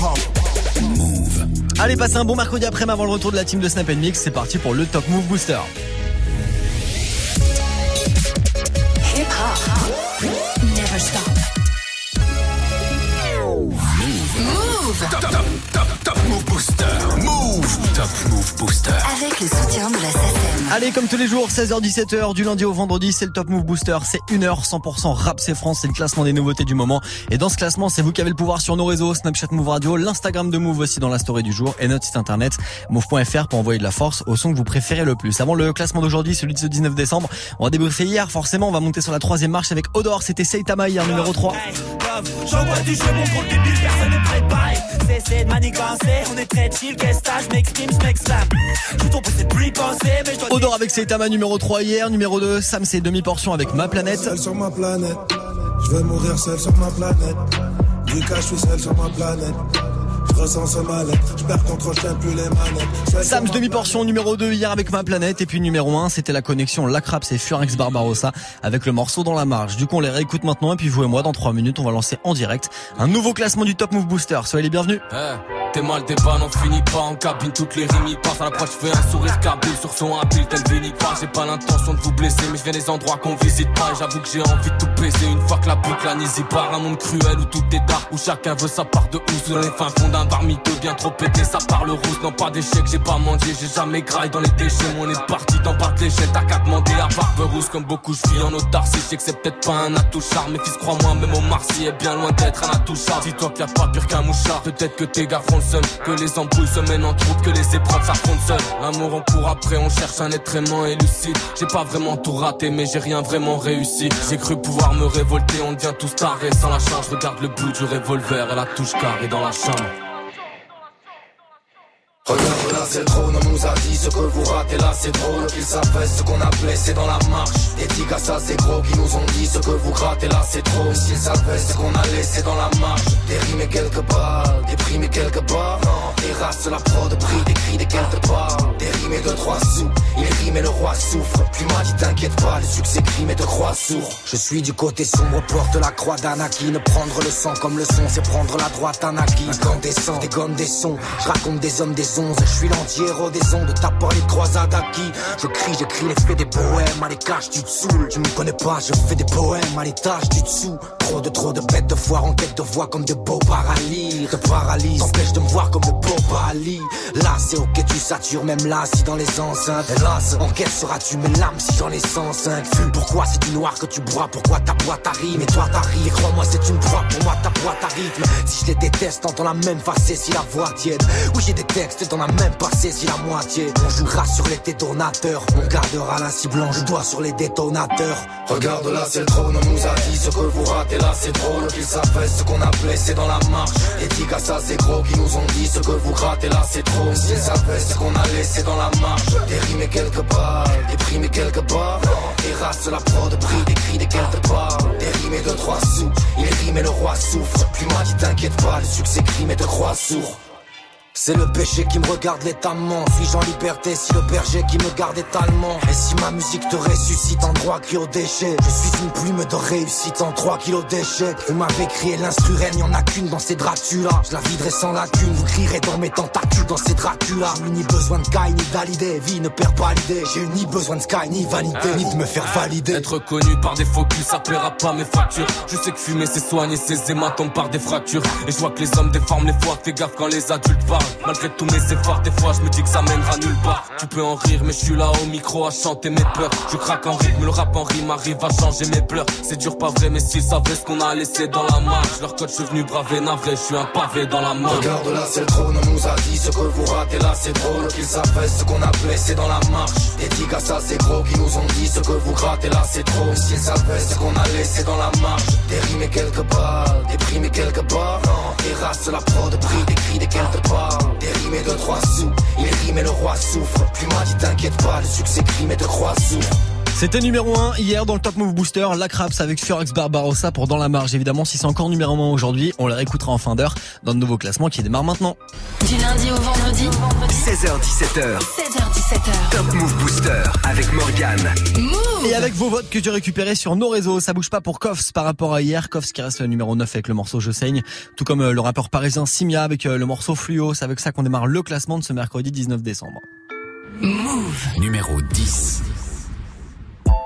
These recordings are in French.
Move. Allez, passez un bon mercredi après-midi avant le retour de la team de Snap Mix. C'est parti pour le Top Move Booster. Hip -hop. Never stop. Move. Move. Top Move Booster. Move. Top Move Booster. Avec le soutien de la. Allez, comme tous les jours, 16h-17h, du lundi au vendredi, c'est le Top Move Booster. C'est une heure 100% rap, c'est France. C'est le classement des nouveautés du moment. Et dans ce classement, c'est vous qui avez le pouvoir sur nos réseaux, Snapchat Move Radio, l'Instagram de Move aussi dans la story du jour et notre site internet, move.fr pour envoyer de la force au son que vous préférez le plus. Avant le classement d'aujourd'hui, celui de ce 19 décembre, on va débriefer hier. Forcément, on va monter sur la troisième marche avec Odor. C'était Seitama hier, numéro 3. J'envoie du C'est de manigancer, on est très chill, qu'est-ce que m'exprime, m'exclame. Je tombe c'est plus pensé, mais je Odor avec Seitama numéro 3 hier, numéro 2, Sam c'est demi-portion avec Ma Planète. Seul sur ma planète, je vais mourir seul sur ma planète. Du cas, je suis seul sur ma planète. Sam's demi-portion numéro 2 hier avec ma planète et puis numéro 1 c'était la connexion Lacraps et Furax Barbarossa avec le morceau dans la marge. Du coup on les réécoute maintenant et puis vous et moi dans 3 minutes on va lancer en direct un nouveau classement du Top Move Booster. Soyez les bienvenus. Eh. T'es mal, pas, n'en finit pas en cabine, toutes les rimes y passent. À l'approche, fais un sourire cabine sur son habile, tel pas. J'ai pas l'intention de vous blesser, mais je viens des endroits qu'on visite pas. J'avoue que j'ai envie de tout baiser une fois que la boucle n'y part. Un monde cruel où tout est dark, où chacun veut sa part de housse. Dans les fins d'un bar bien trop pété, ça parle rousse. Non, pas d'échec, j'ai pas mendié, j'ai jamais graille dans les déchets. Mon est parti dans de l'échelle, t'as qu'à demander à barbe rousse. Comme beaucoup, je vis en autarcie, je sais que c'est peut-être pas un atout charme. Mais fils, crois-moi, même au Marcy est bien loin d'être un atout charme. Dis-toi qu'il y a pas pire qu'un mouchard, peut-être que tes gars font le seul, que les embrouilles se mènent en troupe, que les épreuves s'affrontent seules. L'amour on court après, on cherche un être aimant et lucide. J'ai pas vraiment tout raté, mais j'ai rien vraiment réussi. J'ai cru pouvoir me révolter, on devient tous tarés sans la charge. Regarde le bout du revolver et la touche carrée dans la chambre. Regarde trône, on nous a dit ce que vous ratez. Là c'est drôle Qu'ils savent ce qu'on a blessé dans la marche. Tigres ça c'est gros qui nous ont dit ce que vous grattez là c'est trop. S'ils savaient ce qu'on a laissé dans la marche. Et quelques balles, et quelques barres Des races la prod, prix, des cris, des quelques balles et deux trois sous, il rime et le roi souffre. Plus m'a dit t'inquiète pas, le succès crime et te croix sourd. Je suis du côté sombre, porte la croix d'Anakin Prendre le sang comme le son, c'est prendre la droite Anakin Quand des gommes, des sons, je raconte des hommes, des je suis l'anti-héros des ondes, t'as pas les croisades acquis. Je crie, j'écris les faits des poèmes, à tu te saoules. Tu me connais pas, je fais des poèmes, à l'étage du dessous. Trop de trop de bêtes de foire en quête de voix comme de beaux paralyses. Te paralyse, t'empêche de me voir comme le beau Ali. Là, c'est ok, tu satures, même là, si dans les enceintes. Hélas, en quête seras-tu mes lames si j'en ai 105 Pourquoi c'est du noir que tu bois, pourquoi ta boîte arrive? Mais toi t'arrives, et crois-moi, c'est une proie, pour moi ta boîte arrive. Si je les déteste, t'entends la même face si la voix tiède. Oui, j'ai des textes t'en as même pas saisi la moitié. On jouera sur les détonateurs, on gardera la cible je dois sur les détonateurs. Regarde là, c'est le trône, on nous a dit ce que vous ratez là, c'est drôle. Qu'ils savent ce qu'on a blessé dans la marche. Et à ça, c'est gros, qui nous ont dit ce que vous grattez là, c'est trop. S'ils savaient ce qu'on a laissé dans la marche. Des primes et quelques barres. Des races, la prod, prix, des cris, des quelques rimes et deux, trois sous, il rime et le roi souffre. Plus dit t'inquiète pas, le succès crime et te crois sourd. C'est le péché qui me regarde létamment. Suis-je en liberté si le berger qui me garde est allemand. Et si ma musique te ressuscite en droit cri au déchet Je suis une plume de réussite en 3 kilos d'échecs Vous m'avez crié l'instru reine, y'en a qu'une dans ces Dracula. Je la viderai sans lacune, vous crierez dans mes tentacules dans ces Dracula. J'ai ni besoin de Kai ni d'Alidé, vie ne perd pas l'idée. J'ai eu ni besoin de Sky ni vanité, ni de me faire valider. Être connu par des focus, ça paiera pas mes factures. Je sais que fumer c'est soigner ses hématomes par des fractures. Et je vois que les hommes déforment les fois, fais gaffe quand les adultes parlent Malgré tous mes efforts, des fois je me dis que ça mènera nulle part. Tu peux en rire, mais je suis là au micro à chanter mes peurs. Je craque en rythme, le rap en rime arrive à changer mes pleurs. C'est dur, pas vrai, mais s'ils savaient ce qu'on a laissé dans la marche. Leur code, je suis venu braver, navré, je suis un pavé dans la main. Regarde là, c'est le trône, on nous a dit ce que vous ratez là, c'est drôle. Qu'ils savaient ce qu'on a blessé dans la marche. Des tigres, ça c'est gros, qui nous ont dit ce que vous grattez là, c'est trop. S'ils savaient ce qu'on a laissé dans la marche. Et quelques balles, et quelques barres. Des races, la prod, prix, des cris, des quelques balles. Des rimes et deux, trois sous, il rime et le roi souffre. Plus moi dit t'inquiète pas, le succès crime et te croit sourd. C'était numéro 1 hier dans le Top Move Booster, la Craps avec Furax Barbarossa pour Dans la Marge. Évidemment, si c'est encore numéro 1 aujourd'hui, on les réécoutera en fin d'heure dans le nouveau classement qui démarre maintenant. Du lundi au vendredi 16h17h 16h17h Top Move Booster avec Morgane Et avec vos votes que tu récupérés sur nos réseaux, ça bouge pas pour Koffs par rapport à hier. Koffs qui reste le numéro 9 avec le morceau Je saigne, tout comme euh, le rappeur parisien Simia avec euh, le morceau Fluo. C'est avec ça qu'on démarre le classement de ce mercredi 19 décembre. Move numéro 10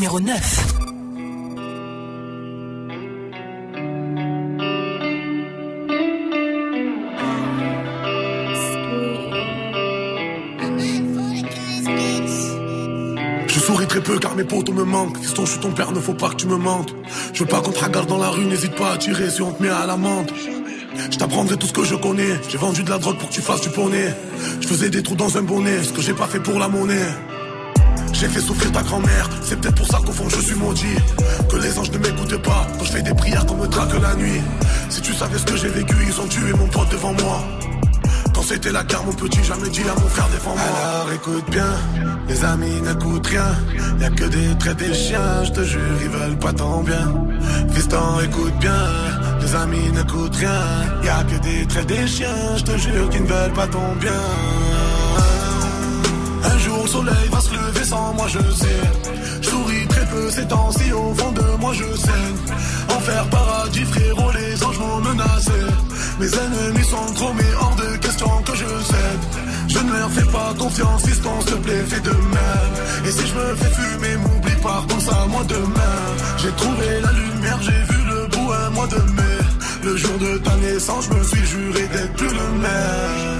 Numéro 9. Je souris très peu car mes potos me manquent. Fiston, je suis ton père, ne faut pas que tu me mentes. Je veux pas qu'on te regarde dans la rue, n'hésite pas à tirer si on te met à l'amende. Je t'apprendrai tout ce que je connais. J'ai vendu de la drogue pour que tu fasses du poney. Je faisais des trous dans un bonnet, ce que j'ai pas fait pour la monnaie. J'ai fait souffrir ta grand-mère, c'est peut-être pour ça qu'au fond je suis maudit. Que les anges ne m'écoutent pas quand je fais des prières qu'on me traque la nuit. Si tu savais ce que j'ai vécu, ils ont tué mon pote devant moi. Quand c'était la guerre, mon petit, jamais dit à mon frère défends-moi. Alors écoute bien, les amis n'écoutent rien. Y'a que des traits des chiens, je te jure, ils veulent pas ton bien. Fiston, écoute bien, les amis n'écoutent rien. Y'a que des traits des chiens, je te jure, qu'ils ne veulent pas ton bien. Jour le soleil va se lever sans moi je sais. Je très peu ces temps-ci au fond de moi je saigne. Enfer paradis frérot les anges m'ont menacé. Mes ennemis sont trop mais hors de question que je cède. Je ne leur fais pas confiance fiston s'il te plaît fais de même. Et si je me fais fumer m'oublie pas pense à moi demain. J'ai trouvé la lumière j'ai vu le bout un mois de mai. Le jour de ta naissance je me suis juré d'être plus le même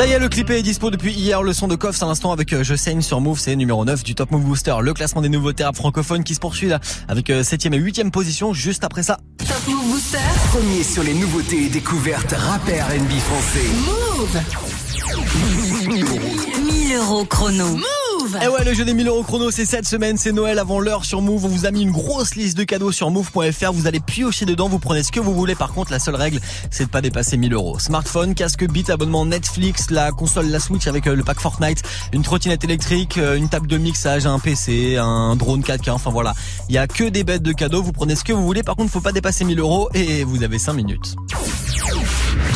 Ça y est, le clip est dispo depuis hier. Le son de Koffs à l'instant avec euh, Je saigne sur Move, c'est numéro 9 du Top Move Booster. Le classement des nouveaux thérapes francophones qui se poursuit là avec 7ème euh, et 8ème position juste après ça. Top Move Booster. Premier sur les nouveautés et découvertes rappeurs NB français. Move. 1000 euros chrono. Et eh ouais, le jeu des 1000 euros chrono, c'est cette semaine, c'est Noël avant l'heure sur Move. On vous a mis une grosse liste de cadeaux sur move.fr. Vous allez piocher dedans, vous prenez ce que vous voulez. Par contre, la seule règle, c'est de pas dépasser 1000 euros. Smartphone, casque beat, abonnement Netflix, la console, la Switch avec euh, le pack Fortnite, une trottinette électrique, euh, une table de mixage, un PC, un drone 4K. Enfin voilà, il y a que des bêtes de cadeaux. Vous prenez ce que vous voulez. Par contre, faut pas dépasser 1000 euros et vous avez 5 minutes.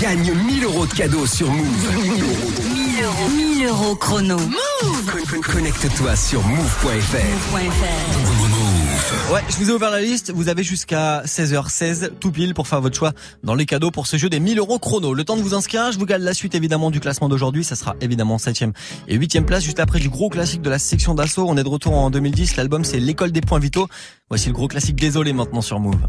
Gagne 1000 euros de cadeaux sur Move. 1000 euros. 1000 euros chrono. Move. Connecte-toi sur move.fr. Ouais, je vous ai ouvert la liste. Vous avez jusqu'à 16h16 tout pile pour faire votre choix dans les cadeaux pour ce jeu des 1000 euros chrono. Le temps de vous inscrire, je vous garde la suite évidemment du classement d'aujourd'hui. Ça sera évidemment 7ème et 8ème place juste après du gros classique de la section d'assaut. On est de retour en 2010. L'album c'est l'école des points vitaux. Voici le gros classique Désolé maintenant sur Move.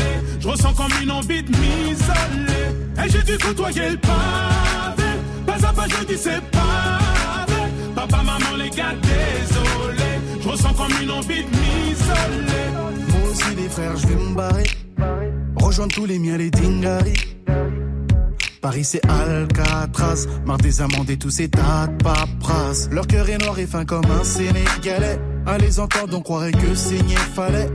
Je ressens comme une envie de m'isoler. Et j'ai dû côtoyer le pavé. Pas à pas, je dis c'est pavé. Papa, maman, les gars, désolé. Je ressens comme une envie de m'isoler. Moi aussi, les frères, je vais me barrer. Rejoindre tous les miens, les dingaris. Paris c'est Alcatraz, marre des amendes et tous ces tas de papras. Leur cœur est noir et fin comme un Sénégalais. À les entendre, on croirait que saigner fallait.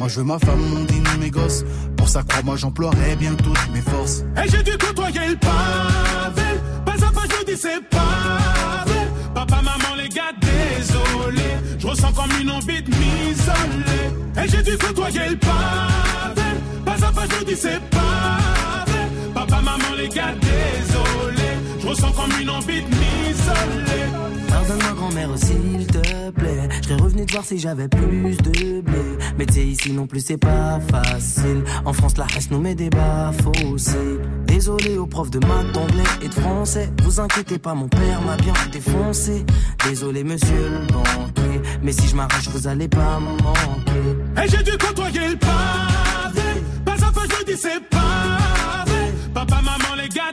Moi je veux ma femme, mon dîner, mes gosses. Pour ça, crois-moi, j'emploierai bien toutes mes forces. Et j'ai dû côtoyer le pavé. Pas à pas, je dis c'est pavé. Papa, maman, les gars, désolé. Je ressens comme une envie de m'isoler. Et j'ai dû côtoyer le pavé. Pas à pas, je dis c'est pavé. Papa, maman, les gars, désolé. Ressens comme une envie de m'isoler. Pardonne ma grand-mère, s'il te plaît. Je serais revenu te voir si j'avais plus de blé. Mais tu ici non plus, c'est pas facile. En France, la reste nous met des bas. Désolé aux profs de maths, d'anglais et de français. Vous inquiétez pas, mon père m'a bien défoncé. Désolé, monsieur le banquier. Mais si je m'arrache, vous allez pas me manquer. Et j'ai dû côtoyer le pavé. Pas à pas, je dis c'est pavé. Papa, maman, les gars,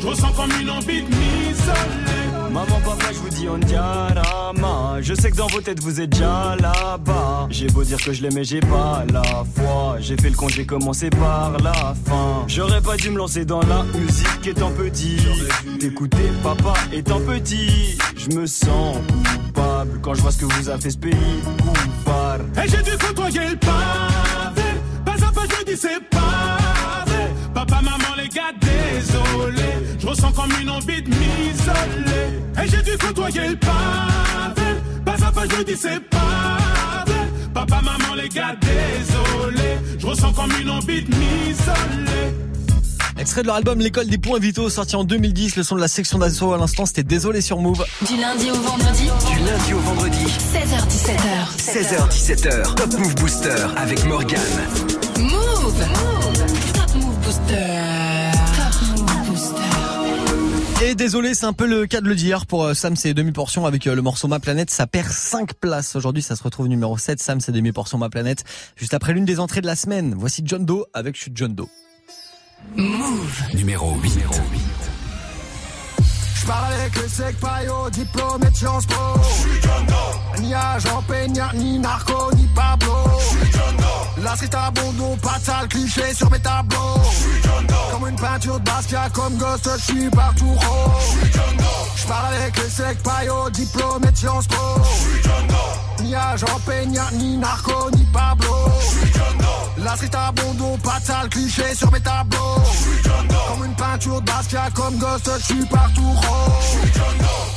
Je ressens comme une envie de m'isoler. Maman, papa, je vous dis on diarama. Je sais que dans vos têtes vous êtes déjà là-bas. J'ai beau dire que je l'aimais, j'ai pas la foi. J'ai fait le con, j'ai commencé par la fin. J'aurais pas dû me lancer dans la musique étant petit. T'écouter papa étant petit. Je me sens coupable quand je vois ce que vous a fait ce pays. Coupable. Et j'ai dû côtoyer le pavé. Pas à pas, je dis c'est pavé. Papa, maman, les gars, désolé. Je ressens comme une envie de m'isoler. Et j'ai dû côtoyer le pavé. Pas à pas, je dis c'est pavé. Papa, maman, les gars, désolé. Je ressens comme une envie de m'isoler. Extrait de leur album L'école des points vitaux sorti en 2010, le son de la section d'assaut à l'instant c'était Désolé sur Move. Du lundi au vendredi. Du lundi au vendredi. 16h17h. 16h17h. Top Move Booster avec Morgan. Move. Et désolé, c'est un peu le cas de le dire pour euh, Sam, c'est demi-portion avec euh, le morceau Ma Planète. Ça perd 5 places. Aujourd'hui, ça se retrouve numéro 7. Sam, c'est demi-portion Ma Planète. Juste après l'une des entrées de la semaine. Voici John Doe avec Je suis John Doe. Move. Numéro 8. J'parle avec le sec paillot, diplômé de Sciences Po. Ni agent Peña, ni narco, ni Pablo. La street à Bondo, pas de sale cliché sur mes tableaux. Comme une de Basquiat, comme Ghost, j'suis partout rose. J'parle avec le sec paillot, diplômé de Sciences Po. Ni agent Peña, ni narco, ni Pablo. La street à Bondo, pas de sale cliché sur mes tableaux. Comme une peinture de Basquiat, comme Ghost, j'suis partout rose.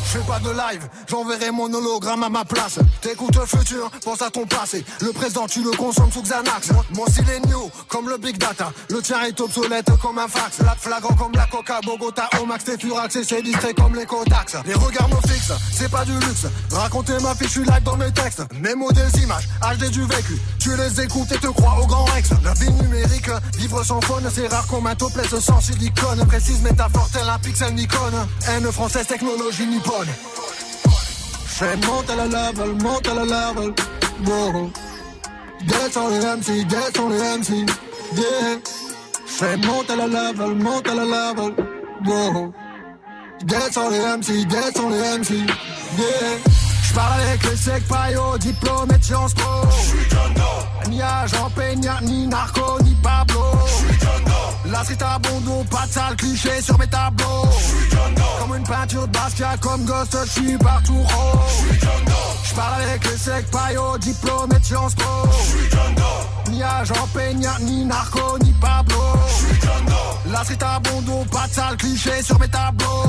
Je fais pas de live, j'enverrai mon hologramme à ma place. T'écoutes le futur, pense à ton passé. Le présent, tu le consommes sous Xanax. Mon style est new, comme le big data. Le tien est obsolète comme un fax. La flagrant comme la coca, Bogota, au max, t'es furax et c'est distrait comme les Kodaks. Les regards me fixent, c'est pas du luxe. Raconter ma fiche, je suis dans mes textes. Mes mots des images, HD du vécu. Tu les écoutes et te crois au grand Rex. La vie numérique, vivre sans phone, c'est rare qu'on m'intoplesse sans silicone. Précise métaphore, tel un pixel Nikon. Haine française, technologie nippone. Fais monte à la level, monte à la level. Wow. Descends les MC, descends les MC. Yeah. Fais monte à la level, monte à la level. Wow. Descends les MC, descends les MC. Yeah. J'parle avec les sec paillots, diplômé de Sciences Po. Ni agent Peña, ni narco, ni Pablo. La street à Bondo, pas de sale cliché sur mes tableaux. Comme une peinture de Basquiat, comme Ghost, j'suis partout rose. J'parle avec les sec paillots, diplômé de Sciences Po. Ni agent Peña, ni narco, ni Pablo. La street à Bondo, pas de sale cliché sur mes tableaux.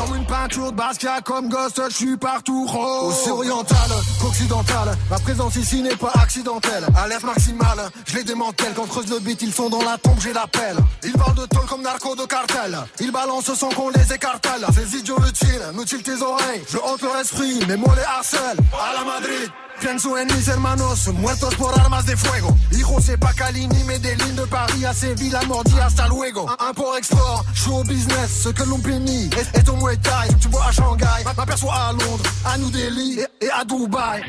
Comme une peinture de Basquiat, comme Ghost, j'suis partout rose. Aussi oriental qu'occidental, ma présence ici n'est pas accidentelle. Alerte maximale, je les démantèle. Quand creuse le beat, ils sont dans la tombe, j'ai l'appel. Ils parlent de tôle comme narco de cartel. Ils balancent sans qu'on les écartèle. Ces idiots utiles, mutilent tes oreilles. Je hante leur esprit, mes mots les harcèlent. À la Madrid. Pienso en mis hermanos, muertos por armas de fuego. Hijo, pas Calini, lignes de Paris à Séville, la mordi, hasta luego. Import-export, show business, ce que l'on pénit est, au Muay. Tu vois à Shanghai, m'aperçois à Londres, à New Delhi et, et à Dubaï.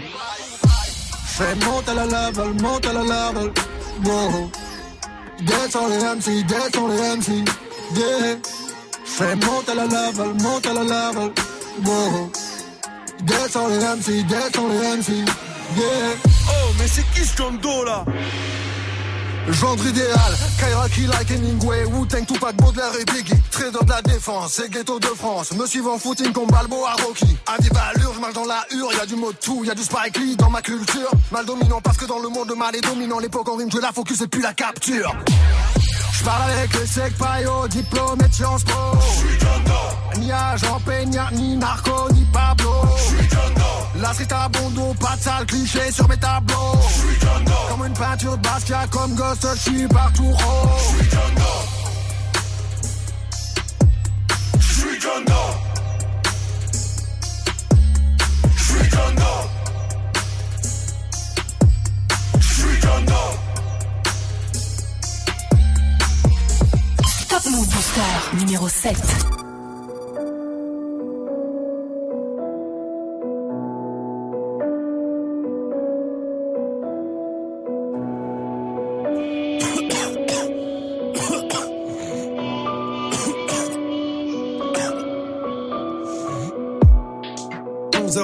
Fais monte à la level, monte à la level. Wow. Descends les MC, descends les MC. Yeah. Fais monte à la level, monte à la level. Wow. Descends les MC, descends les MC. Yeah. Oh, mais c'est qui ce là Genre idéal, Kairaki like Hemingway, Wu-Tang, Tupac, Baudelaire et Biggie. Trader de la défense, c'est ghetto de France. Me suivant footing comme Balboa Rocky. À des ballures, je marche dans la hure, y a du mot tout, y a du Spike Lee dans ma culture. Mal dominant parce que dans le monde mal est dominant. L'époque en rime, je la focus et puis la capture. J'parle avec le sec paillot, diplômé de Sciences Po. Ni agent Peña, ni narco, ni Pablo. La street à Bondo, pas de sale cliché sur mes tableaux. Comme une peinture de comme Partout Doe J'suis John Doe J'suis John Doe Top Move Booster numéro 7.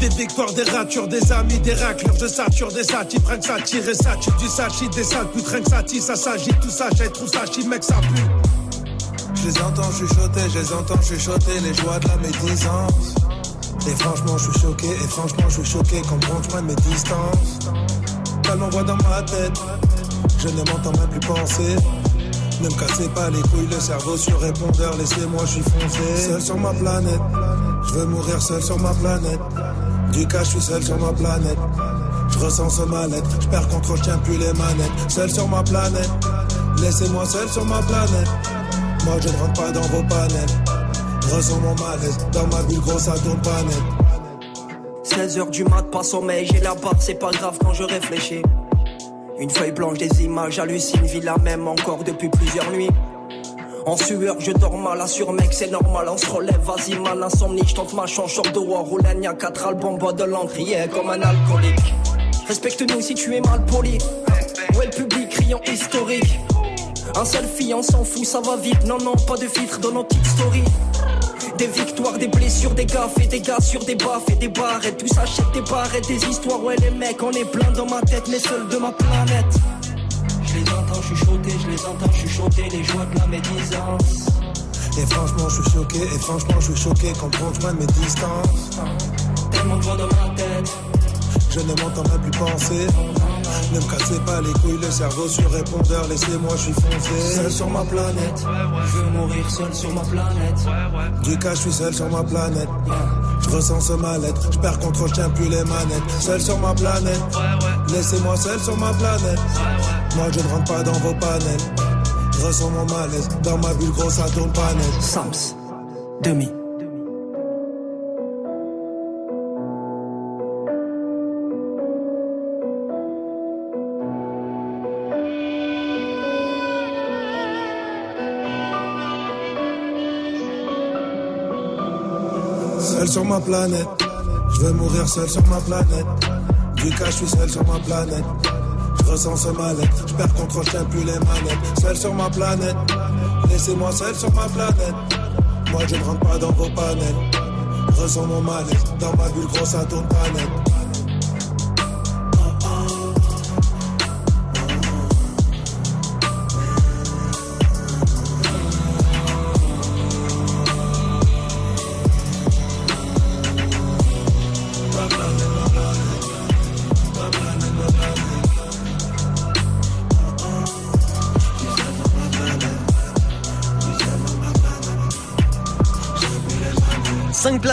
Des victoires, des ratures, des amis, des raclures, je sature des satis, prennent ça, tire et ça du sachis, des sales putes, rien que ça ça s'agit, tout ça, j'ai trop ça, mec, ça pue. Je les entends chuchoter, je les entends chuchoter, les joies de la médisance. Et franchement, je suis choqué, et franchement, je suis choqué quand je prenne mes distances. Elle m'envoie dans ma tête, je ne m'entends même plus penser. Ne me cassez pas les couilles, le cerveau sur répondeur, laissez-moi, je suis foncé. Seul sur ma planète, je veux mourir seul sur ma planète. Du cas, je suis seul sur ma planète. Je ressens ce mal-être, je perds contrôle, je tiens plus les manettes. Seul sur ma planète, laissez-moi seul sur ma planète. Moi, je ne rentre pas dans vos panels. Ressens mon malaise, dans ma bulle grosse, ça tourne pas net. 16 heures du mat, pas sommeil, j'ai la barre, c'est pas grave quand je réfléchis. Une feuille blanche, des images, hallucine, vis la même encore depuis plusieurs nuits. En sueur, je dors mal, assure mec, c'est normal, on se relève, vas-y mal, insomnie, je tente ma chance, short de war, roulène, y'a quatre albums, bois de l'encrier comme un alcoolique. Respecte-nous si tu es mal poli. Ouais, le public, criant historique. Un selfie, on s'en fout, ça va vite, non, non, pas de filtre dans nos petites stories. Des victoires, des blessures, des gaffes et des gars sur des baffes et des barrettes. Tout s'achète des barrettes, des histoires. Ouais, les mecs, on est plein dans ma tête, mais seul de ma planète. Je les entends chuchoter, je les entends chuchoter, les joies de la médisance. Et franchement, je suis choqué, et franchement, je suis choqué quand on de mes distances. Tellement de dans ma tête. Je ne m'entends même plus penser. Ne me cassez pas les couilles, le cerveau sur répondeur, laissez-moi, je suis foncé. Seul sur ma planète, je veux mourir seul sur ma planète. Du cas, je suis seul sur ma planète. Je ressens ce mal-être, je perds contrôle, je tiens plus les manettes. Seul sur ma planète, laissez-moi seul sur ma planète. Moi, je ne rentre pas dans vos panels. Je ressens mon malaise, dans ma bulle grosse, ça tourne pas net. Sams, demi. sur ma planète. Je vais mourir seul sur ma planète. Du cas, je suis seul sur ma planète. Je ressens ce mal-être. Je perds contrôle, je plus les manettes. Seul sur ma planète. Laissez-moi seul sur ma planète. Moi, je ne rentre pas dans vos panels. Ressens mon mal-être. Dans ma bulle grosse, ça tourne pas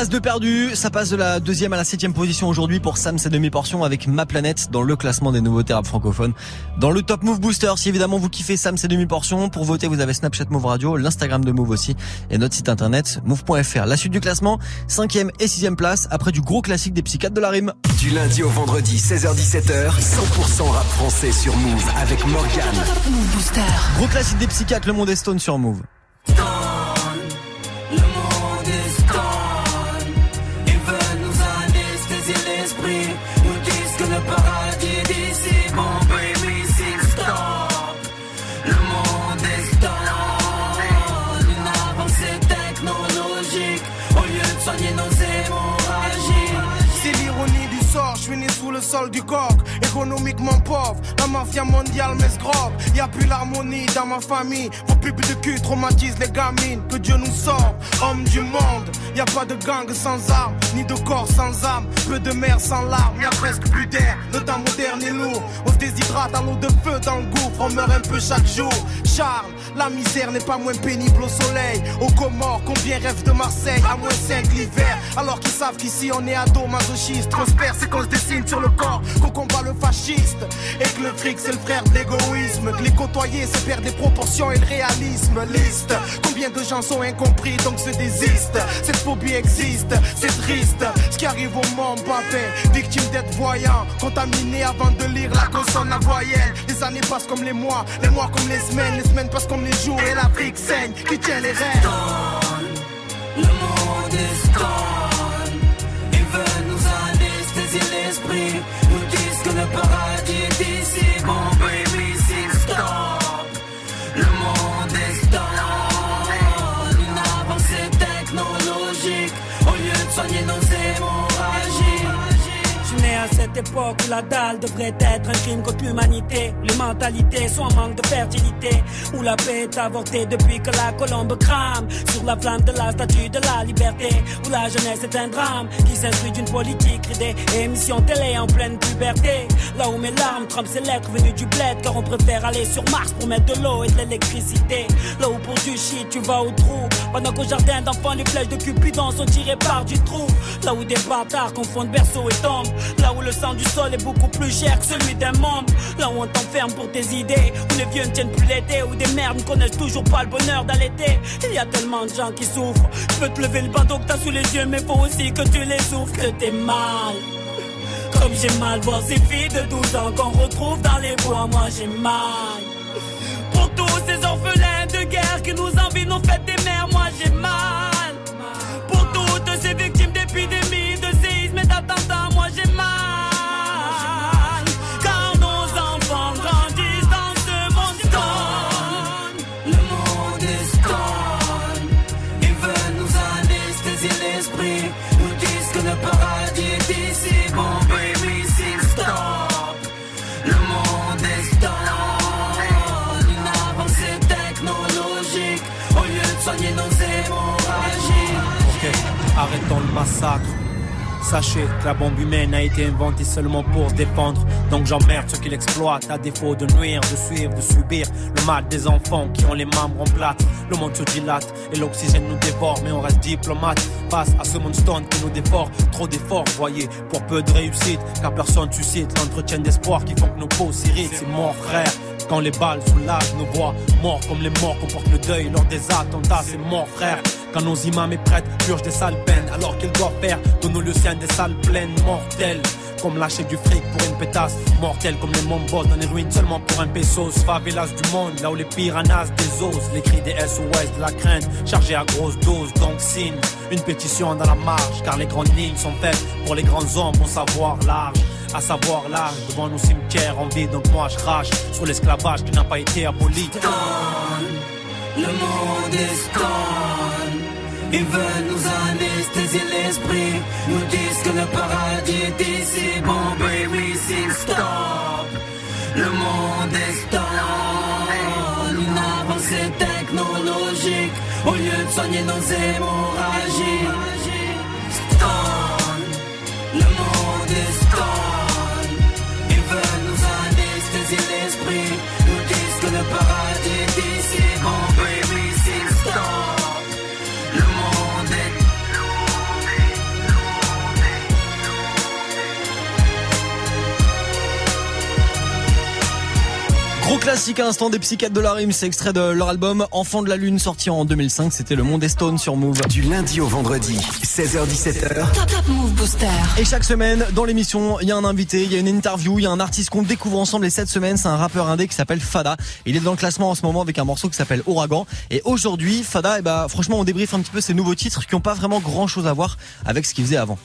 net. place de perdu, ça passe de la deuxième à la septième position aujourd'hui pour Sam sa demi-portion avec Ma Planète dans le classement des nouveaux rap francophones. Dans le Top Move Booster, si évidemment vous kiffez Sam sa demi-portion, pour voter vous avez Snapchat Move Radio, l'Instagram de Move aussi et notre site internet move.fr. La suite du classement, cinquième et sixième place après du gros classique des psychiatres de la rime. Du lundi au vendredi 16h17h, 100% rap français sur Move avec Morgan. Booster. Gros classique des psychiatres, le monde est stone sur Move. Sol du coq, économiquement pauvre. La mafia mondiale m'escroque. Y a plus l'harmonie dans ma famille. Vos pubs de cul traumatisent les gamines. Que Dieu nous sorte, homme du monde. Y a pas de gang sans armes, ni de corps sans âme. Peu de mer sans larmes, y a presque plus d'air. Le temps moderne est lourd. On se déshydrate à l'eau de feu dans le gouffre. On meurt un peu chaque jour. Charles, la misère n'est pas moins pénible au soleil. Au Comores, combien rêvent de Marseille? À moins 5 l'hiver. Alors qu'ils savent qu'ici on est ado masochiste. Prospère, c'est qu'on se dessine sur le corps, qu'on combat le fasciste. Et que le fric c'est le frère de l'égoïsme. Que les côtoyer c'est perdre des proportions et le réalisme. Liste, combien de gens sont incompris donc se désistent. Phobie existe, c'est triste. Ce qui arrive au monde, papé, victime d'être voyant, contaminé avant de lire la consonne à voyelle. Les années passent comme les mois, les mois comme les semaines, les semaines passent comme les jours et l'Afrique saigne. Qui tient les rênes? Le monde est nous disent que le paradis est ici. Bon, baby, où la dalle devrait être un crime contre l'humanité. Les mentalités sont en manque de fertilité. Où la paix est avortée depuis que la colombe crame. Sur la flamme de la statue de la liberté. Où la jeunesse est un drame qui s'instruit d'une politique des émissions télé en pleine puberté. Là où mes larmes trempent ces lettres venues du bled. Car on préfère aller sur Mars pour mettre de l'eau et de l'électricité. Là où pour du shit tu vas au trou. Pendant qu'au jardin d'enfants les flèches de Cupidon sont tirées par du trou. Là où des bâtards confondent berceau et tombe. Là où le sang du sol est beaucoup plus cher que celui d'un membre. Là où on t'enferme pour tes idées, où les vieux ne tiennent plus l'été, où des mères ne connaissent toujours pas le bonheur d'allaiter. Il y a tellement de gens qui souffrent. Je peux te lever le bateau que t'as sous les yeux, mais faut aussi que tu les souffres, que t'es mal. Comme j'ai mal voir ces filles de 12 ans qu'on retrouve dans les bois, moi j'ai mal. Pour tous ces orphelins de guerre qui nous envient nos fêtes des mères, moi j'ai mal. Massacre. Sachez que la bombe humaine a été inventée seulement pour défendre. Donc j'emmerde ceux qui l'exploitent à défaut de nuire, de suivre, de subir le mal des enfants qui ont les membres en plate. Le monde se dilate et l'oxygène nous dévore, mais on reste diplomate face à ce monde stone qui nous dévore. Trop d'efforts, voyez, pour peu de réussite, car personne suscite l'entretien d'espoir qui font que nos peaux s'irritent. C'est mort, frère. Quand les balles soulagent nos voix, morts comme les morts comportent le deuil lors des attentats, c'est mort, frère. Quand nos imams et prêtres purgent des sales peines, alors qu'ils doivent faire de nos lieux des salles pleines, mortelles. Comme lâcher du fric pour une pétasse, mortelle comme les mombos dans les ruines seulement pour un pesos. Favelas du monde, là où les piranhas des os, les cris des SOS, de la crainte, chargés à grosse dose. Donc signe une pétition dans la marche, car les grandes lignes sont faites pour les grands hommes au savoir large. À savoir large, devant nos cimetières en vie, donc moi je sur l'esclavage qui n'a pas été aboli. Le monde est stone. Ils veulent nous anesthésier l'esprit. Nous disent que le paradis est ici. Bon, baby, s'il stop. Le monde est stone. Une avancée technologique. Au lieu de soigner nos hémorragies. Stone. Le monde est stone. Classique à l'instant des psychiatres de la rime, c'est extrait de leur album Enfant de la Lune sorti en 2005, c'était le Monde Stone sur Move. Du lundi au vendredi, 16h17h. Top Top Move Booster. Et chaque semaine, dans l'émission, il y a un invité, il y a une interview, il y a un artiste qu'on découvre ensemble et cette semaine, c'est un rappeur indé qui s'appelle Fada. Il est dans le classement en ce moment avec un morceau qui s'appelle Ouragan. Et aujourd'hui, Fada, eh ben, franchement, on débriefe un petit peu ses nouveaux titres qui n'ont pas vraiment grand chose à voir avec ce qu'il faisait avant.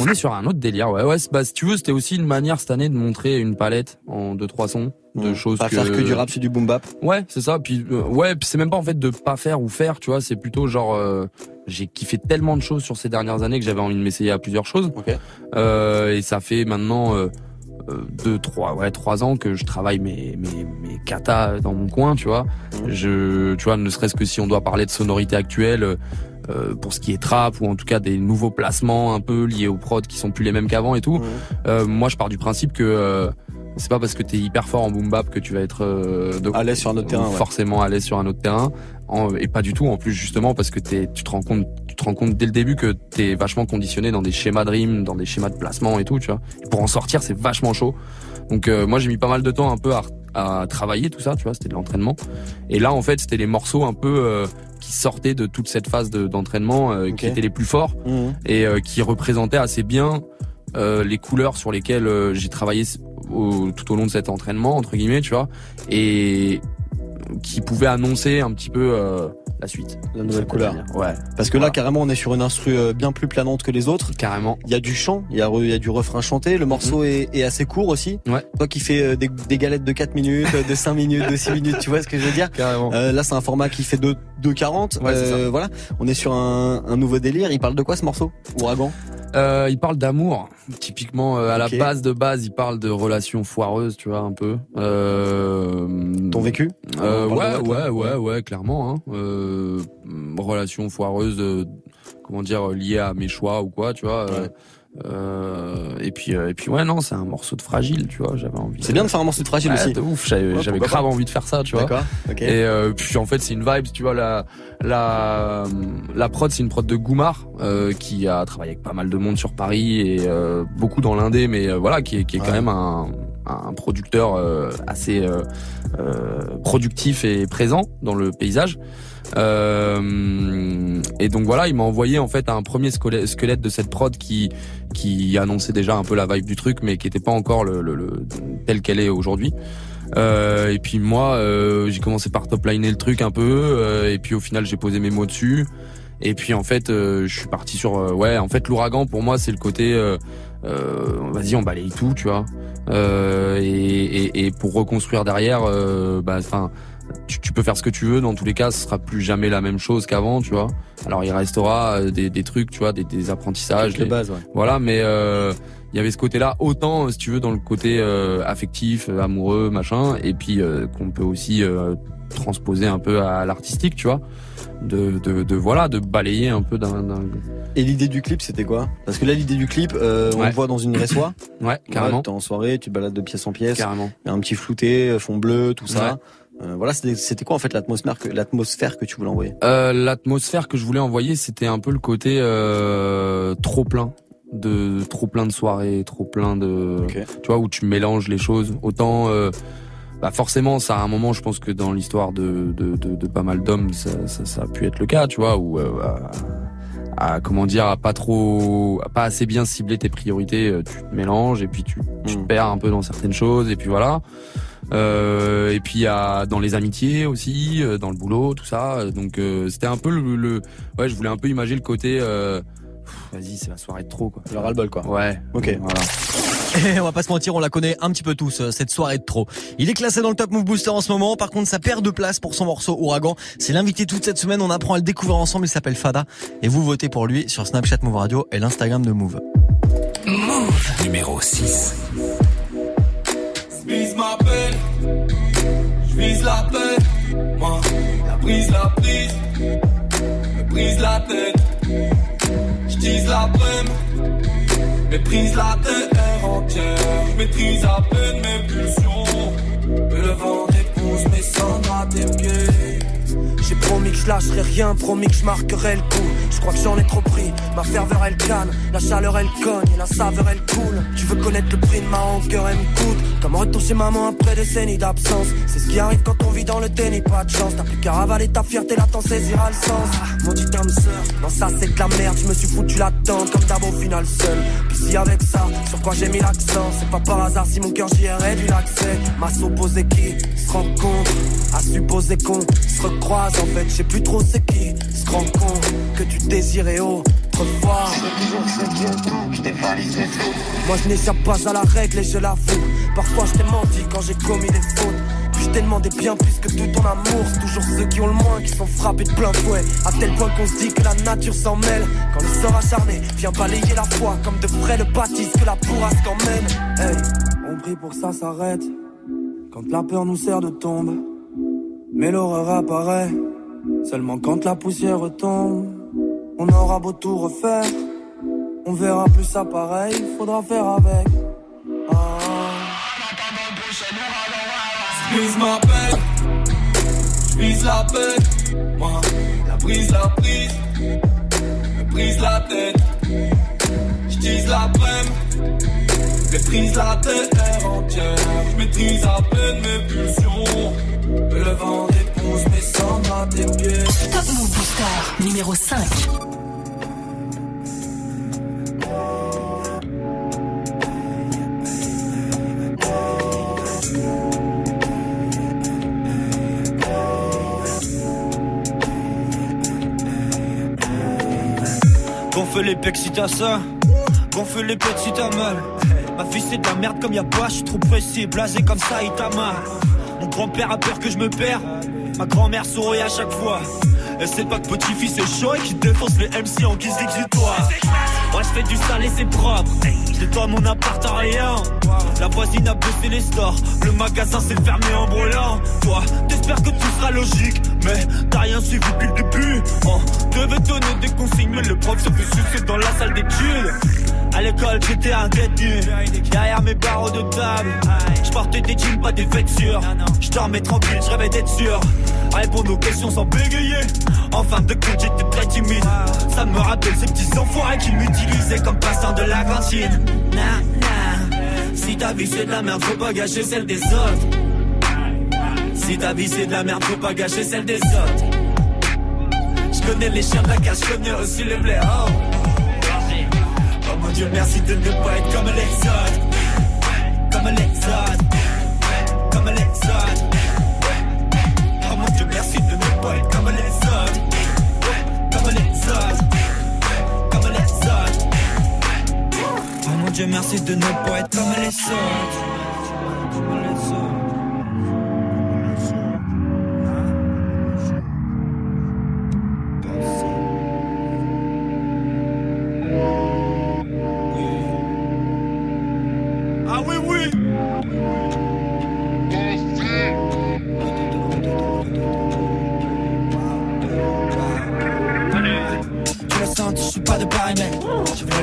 On est sur un autre délire, ouais, ouais. c'est- Bah, si tu veux, c'était aussi une manière cette année de montrer une palette en deux trois sons de Mmh. choses Pas que faire que du rap, c'est du boom bap. Ouais, c'est ça. Puis euh, ouais, c'est même pas en fait de pas faire ou faire, tu vois. C'est plutôt genre euh, j'ai kiffé tellement de choses sur ces dernières années que j'avais envie de m'essayer à plusieurs choses. Euh, et ça fait maintenant euh, euh, deux, trois, ouais, trois ans que je travaille mes mes mes katas dans mon coin, tu vois. Je, tu vois, ne serait-ce que si on doit parler de sonorité actuelle. Euh, pour ce qui est trap ou en tout cas des nouveaux placements un peu liés aux prods qui sont plus les mêmes qu'avant et tout. Euh, moi, je pars du principe que euh, c'est pas parce que t'es hyper fort en boom bap que tu vas être de- À l'aise sur un autre terrain, ouais. forcément à l'aise sur un autre terrain En- et pas du tout en plus justement parce que t'es, tu te rends compte tu te rends compte dès le début que t'es vachement conditionné dans des schémas de rime dans des schémas de placement et tout tu vois et pour en sortir c'est vachement chaud donc moi j'ai mis pas mal de temps un peu à, à travailler tout ça tu vois c'était de l'entraînement. Et là en fait c'était les morceaux un peu euh, qui sortaient de toute cette phase de- d'entraînement euh, qui étaient les plus forts Mhm. et euh, qui représentaient assez bien euh, les couleurs sur lesquelles euh, j'ai travaillé au- tout au long de cet entraînement entre guillemets tu vois. Et qui pouvaient annoncer un petit peu euh, la suite La nouvelle couleur. ouais Parce que là, carrément, on est sur une instru euh, bien plus planante que les autres. Carrément. Il y a du chant, il y a, y du refrain chanté. Le morceau est, est assez court aussi. Mhm. Ouais. Toi qui fais euh, des, des galettes de 4 minutes, de 5 minutes, de 6 minutes, tu vois ce que je veux dire? Carrément. Euh, là, c'est un format qui fait 2 2,40. Ouais. Euh, voilà. On est sur un, un nouveau délire. Il parle de quoi ce morceau? Ouragan? Euh, il parle d'amour, typiquement euh, à la base de base, il parle de relations foireuses, tu vois un peu. Euh, Ton vécu? Euh, Ouais, de ouais, ouais, ouais, clairement. Hein. Euh, relations foireuses, euh, comment dire, liées à mes choix ou quoi, tu vois. euh, Euh, et puis et puis ouais non c'est un morceau de fragile tu vois j'avais envie c'est bien de faire un morceau de fragile aussi de ouf j'avais grave envie de faire ça tu vois et puis en fait c'est une vibe tu vois la la la prod c'est une prod de Goumar qui a travaillé avec pas mal de monde sur Paris et beaucoup dans l'indé mais voilà qui est qui est quand même un un producteur assez productif et présent dans le paysage euh, et donc voilà, il m'a envoyé en fait un premier squelette de cette prod qui qui annonçait déjà un peu la vibe du truc, mais qui était pas encore le, tel qu'elle est aujourd'hui. Euh, et puis moi, euh, j'ai commencé par topliner le truc un peu, euh, et puis au final j'ai posé mes mots dessus. Et puis en fait, je suis parti sur ouais. En fait, l'ouragan pour moi c'est le côté vas-y on balaye tout, tu vois. Et, et, et, pour reconstruire derrière, bah enfin tu, peux faire ce que tu veux. Dans tous les cas, ce sera plus jamais la même chose qu'avant, tu vois. Alors il restera euh, des, trucs, tu vois, des, apprentissages, les bases, Voilà, mais euh, il y avait ce côté-là autant, si tu veux, dans le côté euh, affectif, amoureux, machin, et puis qu'on peut aussi transposer un peu à l'artistique, tu vois. De, de, voilà, de balayer un peu d'un. Et l'idée du clip, c'était quoi? Parce que là, l'idée du clip, on le voit dans une résoie. ouais, carrément. t'es en soirée, tu balades de pièce en pièce. Carrément. Il y a un petit flouté, fond bleu, tout ça. Euh, voilà, c'était quoi en fait l'atmosphère que l'atmosphère que tu voulais envoyer? Euh, L'atmosphère que je voulais envoyer, c'était un peu le côté euh, trop plein de trop plein de soirées, trop plein de tu vois où tu mélanges les choses. Autant euh, bah forcément, ça à un moment, je pense que dans l'histoire de, de, de, de, pas mal d'hommes, ça, ça, ça, a pu être le cas, tu vois, où euh, à, comment dire, à pas trop, à pas assez bien cibler tes priorités, tu te mélanges et puis tu, tu te hmm. perds un peu dans certaines choses et puis voilà. Euh, et puis à, dans les amitiés aussi, euh, dans le boulot, tout ça. Donc euh, c'était un peu le, ouais, je voulais un peu imaginer le côté. Euh, Vas-y, c'est la soirée de trop quoi. Le ras-le-bol quoi. Ouais. Ok. Voilà. Et on va pas se mentir, on la connaît un petit peu tous, cette soirée de trop. Il est classé dans le Top Move Booster en ce moment, par contre ça perd de place pour son morceau Ouragan. C'est l'invité toute cette semaine, on apprend à le découvrir ensemble, il s'appelle Fada. Et vous votez pour lui sur Snapchat Move Radio et l'Instagram de Move. Move numéro 6 vise ma peine, je vise la paix. Moi, la brise, la prise, méprise la terre entière. Maîtrise à peine mes pulsions. Le vent dépose mes cendres à tes pieds. J'ai promis que je lâcherai rien, promis que je marquerai le coup. Je crois que j'en ai trop pris, ma ferveur elle canne, la chaleur elle cogne et la saveur elle coule. Tu veux connaître le prix de ma rancœur, elle me coûte. Comme retour chez maman après des décennies d'absence. C'est ce qui arrive quand on vit dans le déni, pas de chance. T'as plus qu'à ravaler ta fierté, là t'en saisira le sens. Mon dit âme sœur, non ça c'est de la merde, je me suis foutu la tente comme d'abord au final seul. Puis si avec ça, sur quoi j'ai mis l'accent, c'est pas par hasard si mon cœur j'y ai réduit l'accès. Ma supposé qui se rencontre, à supposer qu'on se recroise en fait, je sais plus trop c'est qui se rend compte que tu désirais autrefois. Moi je n'échappe pas à la règle et je l'avoue. Parfois je t'ai menti quand j'ai commis des fautes. Je t'ai demandé bien plus que tout ton amour. C'est toujours ceux qui ont le moins qui sont frappés de plein fouet. À tel point qu'on se dit que la nature s'en mêle. Quand le sort acharné vient balayer la foi comme de frais le bâtisse que la bourrasque emmène. Hey, on prie pour ça s'arrête. Quand la peur nous sert de tombe. Mais l'horreur apparaît seulement quand la poussière tombe. On aura beau tout refaire, on verra plus ça pareil, faudra faire avec. Ah. J'vise ma peine, j'vise la paix. Moi, la brise, la prise, me brise la tête. J'dise la peine, maîtrise la terre entière. J'maîtrise à peine mes pulsions. Le vent dépose mes cendres à tes pieds. Top Move Booster numéro 5. Gonfle les pecs si t'as ça, gonfle les pecs si t'as mal. Ma fille c'est de la merde comme y'a pas, je suis trop pressé, blasé comme ça, il t'a mal. Mon grand-père a peur que je me perds. Ma grand-mère sourit à chaque fois. Elle sait pas que petit-fils est chaud et qui défonce les MC en guise d'exutoire. Moi je fais du sale et c'est propre. Je toi mon appart à rien. La voisine a baissé les stores. Le magasin s'est fermé en brûlant. Toi, t'espères que tout sera logique. Mais t'as rien suivi depuis le début. On devait donner des consignes, mais le prof se fait sucer dans la salle d'études. À l'école, j'étais un détenu. Derrière mes barreaux de table, je des jeans, pas des vêtures. Je dormais tranquille, je rêvais d'être sûr. Répondre aux questions sans bégayer. En fin de compte, j'étais très timide. Ça me rappelle ces petits enfoirés qui m'utilisaient comme passant de la cantine. Si ta vie c'est de la merde, faut pas gâcher celle des autres. Si ta c'est de la merde, faut pas gâcher celle des autres. Je connais les chiens de la casse, je connais aussi les blés. Oh. oh mon dieu, merci de ne pas être comme les autres. Comme les autres. Comme les autres. Oh mon dieu, merci de ne pas être comme les autres. Comme les autres. Comme les autres. Oh mon dieu, merci de ne pas être comme les autres.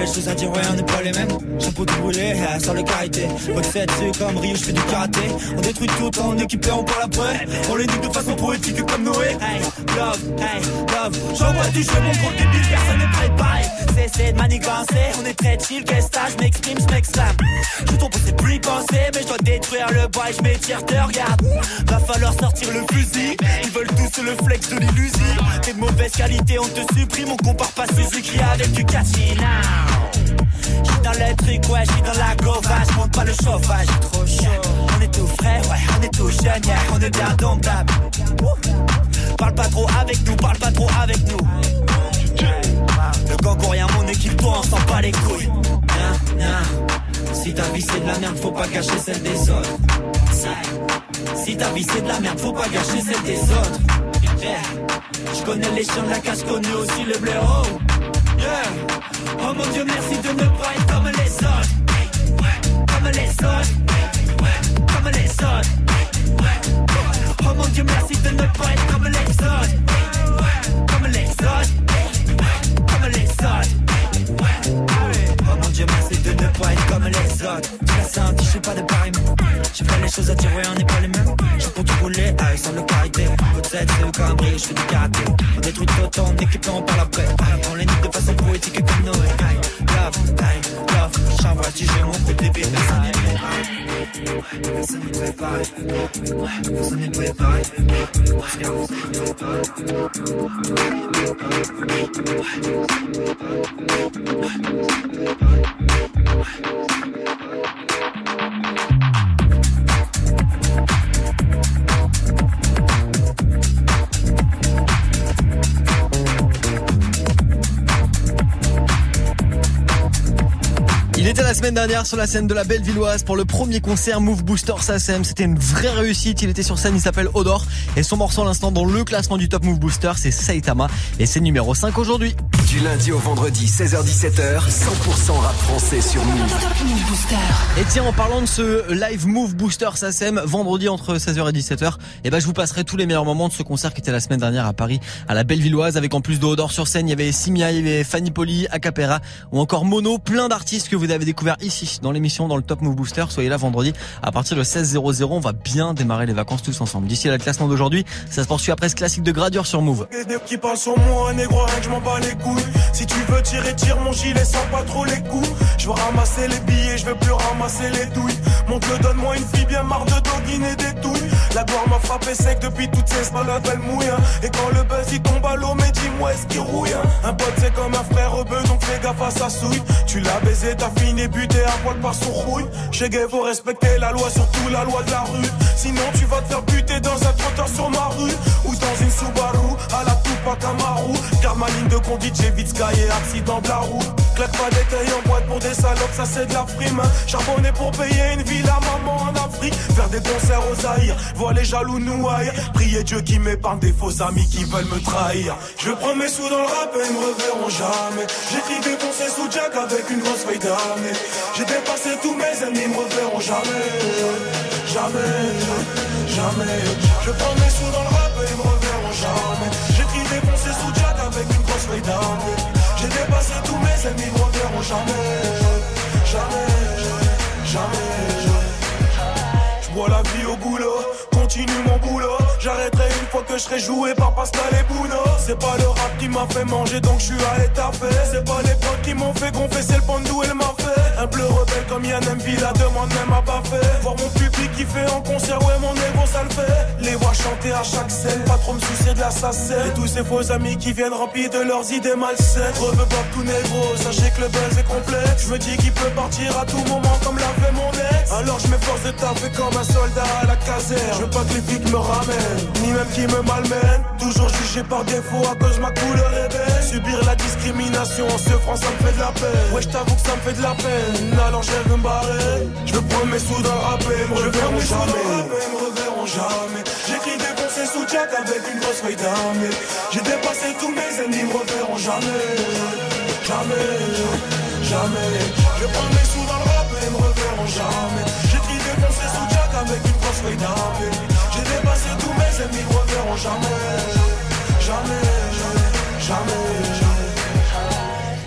Je vois les choses à dire, ouais, on n'est pas les mêmes. Chapeau tout brûlé, sans le karité. Set, c'est comme Rio, je fais du karaté. On détruit tout équipe et on parle après. On les nique de façon poétique comme Noé. Hey, love, hey, love. J'envoie du jeu, mon gros débile, personne n'est préparé. Cessez de manigancer, on est très chill, qu'est-ce que je m'exprime, je m'exclame. Je tombe, c'est plus penser, mais je dois détruire le bois et je m'étire, te regarde. Va falloir sortir le fusil. Ils veulent tous le flex de l'illusion. T'es de mauvaise qualité, on te supprime, on compare pas Suzuki avec du now. J'suis dans le truc, ouais, j'suis dans la gova, j'monte pas le chauffage, trop chaud. On est tout frais, ouais, on est tout jeune, on est bien domptable. Parle pas trop avec nous, parle pas trop avec nous. Le gang rien, mon équipe, toi, on s'en bat les couilles. Si ta vie c'est de la merde, faut pas gâcher celle des autres. Si, ta vie c'est de la merde, faut pas gâcher celle des autres. Je connais les chiens de la cache, connais aussi le blaireau. Oh mon dieu, merci de ne pas être comme les autres. Comme les autres. Comme les autres. Oh mon dieu, merci de ne pas être comme les autres. Comme les autres. Comme les autres. Oh mon dieu, merci de ne pas être comme les autres. Tu l'as senti, je suis pas de pareil. J'ai fait les choses à ouais, on n'est pas les mêmes. Tout rouler, aïe, sans le carité. Peut-être c'est le cambré, je fais du karaté. On détruit tout en équipe, on parle après. On les nique de façon poétique comme Noé. Love, aïe, love. J'envoie du jeu, mon coup d'épée, personne n'est préparé. Personne n'est. Personne n'est. Semaine dernière sur la scène de la Bellevilloise pour le premier concert Move Booster SACEM. C'était une vraie réussite. Il était sur scène, il s'appelle Odor. Et son morceau à l'instant dans le classement du Top Move Booster, c'est Saitama. Et c'est numéro 5 aujourd'hui. Du lundi au vendredi, 16h17h, 100% rap français sur Move. Et tiens, en parlant de ce live Move Booster SACEM, vendredi entre 16h et 17h, eh ben, je vous passerai tous les meilleurs moments de ce concert qui était la semaine dernière à Paris, à la Bellevilloise, avec en plus de Odor sur scène, il y avait Simia, il y avait Fanny Poli, Acapera, ou encore Mono, plein d'artistes que vous avez découvert ici, dans l'émission, dans le Top Move Booster. Soyez là vendredi, à partir de 16h00, on va bien démarrer les vacances tous ensemble. D'ici là, le classement d'aujourd'hui, ça se poursuit après ce classique de gradure sur Move. Les deux qui parlent sur moi, négro, rien que je m'en bats les couilles. Si tu veux tirer, tire mon gilet sans pas trop les coups. Je veux ramasser les billets, je veux plus ramasser les douilles. Mon Dieu, donne-moi une fille bien marre de doguine et des douilles. La gloire m'a frappé sec depuis toutes ces balades, elle mouille. hein. Et quand le buzz il tombe à l'eau, mais dis-moi est-ce qu'il rouille. hein. Un pote c'est comme un frère rebeu, donc fais gaffe à sa souille. Tu l'as baisé, t'as fini buté à poil par son rouille. Chez Gay, faut respecter la loi, surtout la loi de la rue. Sinon tu vas te faire buter dans un trottoir sur ma rue. Ou dans une Subaru, Car ma ligne de conduite, j'ai vite skyé, accident de la route. Claque pas d'éteil en boîte pour des salopes, ça c'est de la frime. Charbonner pour payer une ville à maman en Afrique. Faire des concerts aux Zaïre, voir les jaloux nous haïr. Prier Dieu qui m'épargne des faux amis qui veulent me trahir. Je prends mes sous dans le rap et ils me reverront jamais. J'écris défoncé sous Jack avec une grosse feuille d'armée. J'ai dépassé tous mes ennemis, ils me reverront jamais. Jamais, jamais. Je prends mes sous dans le rap J'ai dépassé tous mes ennemis, mon cœur au jamais Jamais, jamais, Je bois la vie au boulot, continue mon boulot. J'arrêterai une fois que je serai joué par Pascal et Bruno. C'est pas le rap qui m'a fait manger donc je suis allé taper C'est pas les potes qui m'ont fait gonfler, c'est le pandou et le mafé un bleu rebelle comme Yann MV, la demande même à pas fait. Voir mon public qui fait en concert, ouais, mon ego ça le fait. Les voir chanter à chaque scène, pas trop me soucier de la. Et tous ces faux amis qui viennent remplis de leurs idées malsaines. Reveux pas tout négro, sachez que le buzz est complet. Je me dis qu'il peut partir à tout moment comme l'a fait mon ex. Alors je m'efforce de taper comme un soldat à la caserne. Je veux pas que les flics me ramènent, ni même qu'ils me malmènent. Toujours jugé par défaut à cause ma couleur est belle. Subir la discrimination en France ça me fait de la peine. Ouais, je t'avoue que ça me fait de la peine. Alors je vais me barrer. Je veux prendre mes sous dans le rap et me reverront jamais. me reverront jamais. J'écris des conseils sous jack avec une grosse feuille d'armée. J'ai dépassé tous mes ennemis, me reverront jamais. Jamais, jamais. Je prendre mes sous dans le rap et me reverront jamais. J'écris des conseils sous jack avec une grosse feuille d'armée. J'ai dépassé tous mes ennemis, me reverront jamais. Jamais, jamais, jamais.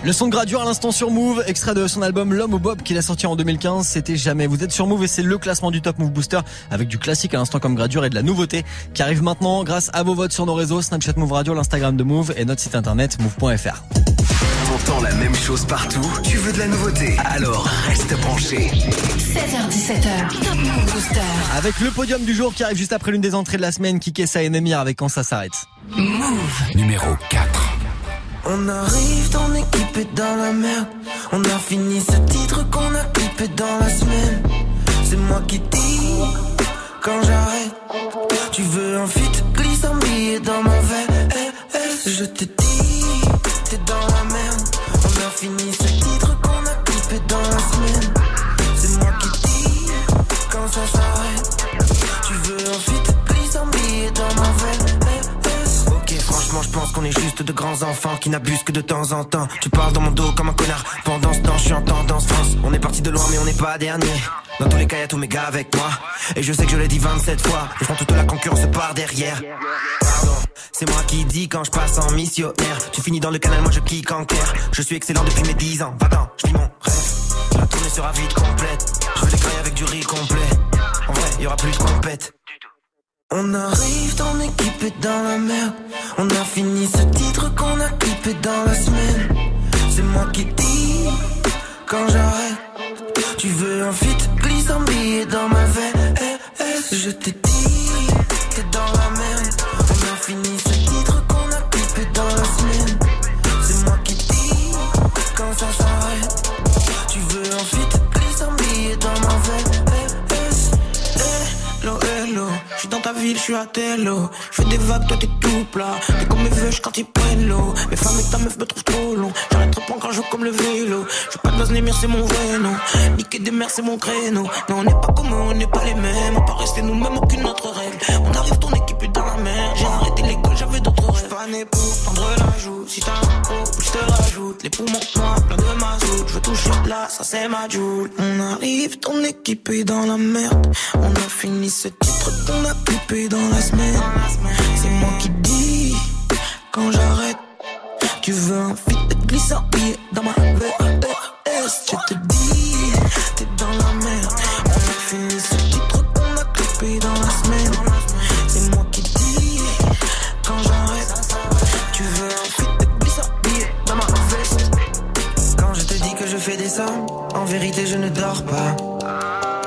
Le son de Gradure à l'instant sur Move, extrait de son album L'homme au Bob qu'il a sorti en 2015, c'était jamais. Vous êtes sur Move et c'est le classement du Top Move Booster avec du classique à l'instant comme Gradure et de la nouveauté qui arrive maintenant grâce à vos votes sur nos réseaux Snapchat Move Radio, l'Instagram de Move et notre site internet move.fr. entend la même chose partout, tu veux de la nouveauté, alors reste branché. 16h17h, Top Move Booster. Avec le podium du jour qui arrive juste après l'une des entrées de la semaine, Kikessa et Nemir avec quand ça s'arrête. Move numéro 4. On arrive, ton équipe est dans la merde. On a fini ce titre qu'on a clippé dans la semaine. C'est moi qui dis quand j'arrête. Tu veux un fit, glisse un billet dans mon verre. Eh, eh, je te dis, t'es dans la merde. On a fini ce titre qu'on a clippé dans la semaine. C'est moi qui dis quand ça s'arrête. Tu veux un fit, qu'on est juste de grands enfants qui n'abusent que de temps en temps. Tu parles dans mon dos comme un connard. Pendant ce temps, je suis en tendance France. On est parti de loin, mais on n'est pas dernier. Dans tous les cas, y'a tous mes gars avec moi. Et je sais que je l'ai dit 27 fois. Je prends toute la concurrence par derrière. C'est moi qui dis quand je passe en missionnaire. Tu finis dans le canal, moi je kick en clair. Je suis excellent depuis mes 10 ans. Va-t'en, je vis mon rêve. La tournée sera vite complète. Je veux des avec du riz complet. En vrai, y aura plus de compète. On arrive, ton équipe est dans la merde. On a fini ce titre qu'on a clippé dans la semaine. C'est moi qui dis quand j'arrête. Tu veux un fit, glisse un billet dans ma veine. Eh, eh, je te dis, t'es dans la merde. Dans ta ville, je suis à Tello. Je fais des vagues, toi t'es tout plat. T'es comme mes veuches quand ils prennent l'eau. Mes femmes et ta meuf me trouvent trop long. J'arrête prendre un jeu comme le vélo. Je pas de base Némir, c'est mon vrai nom. Niquer des mers, c'est mon créneau. Non, on n'est pas comme eux, on n'est pas les mêmes. On peut rester nous-mêmes, aucune autre règle. On arrive, ton équipe est dans la mer. J'ai arrêté l'école, j'avais d'autres rêves. Né pour Si t'as un gros, je te rajoute. Les poumons noirs, plein de mazout. Je veux toucher là, ça c'est ma joule. On arrive, ton équipe est dans la merde. On a fini ce titre qu'on a coupé dans la semaine. C'est moi qui dis quand j'arrête. Tu veux un fit glissant dans ma VRS. Je te dis, t'es dans la merde. Vérité je ne dors pas.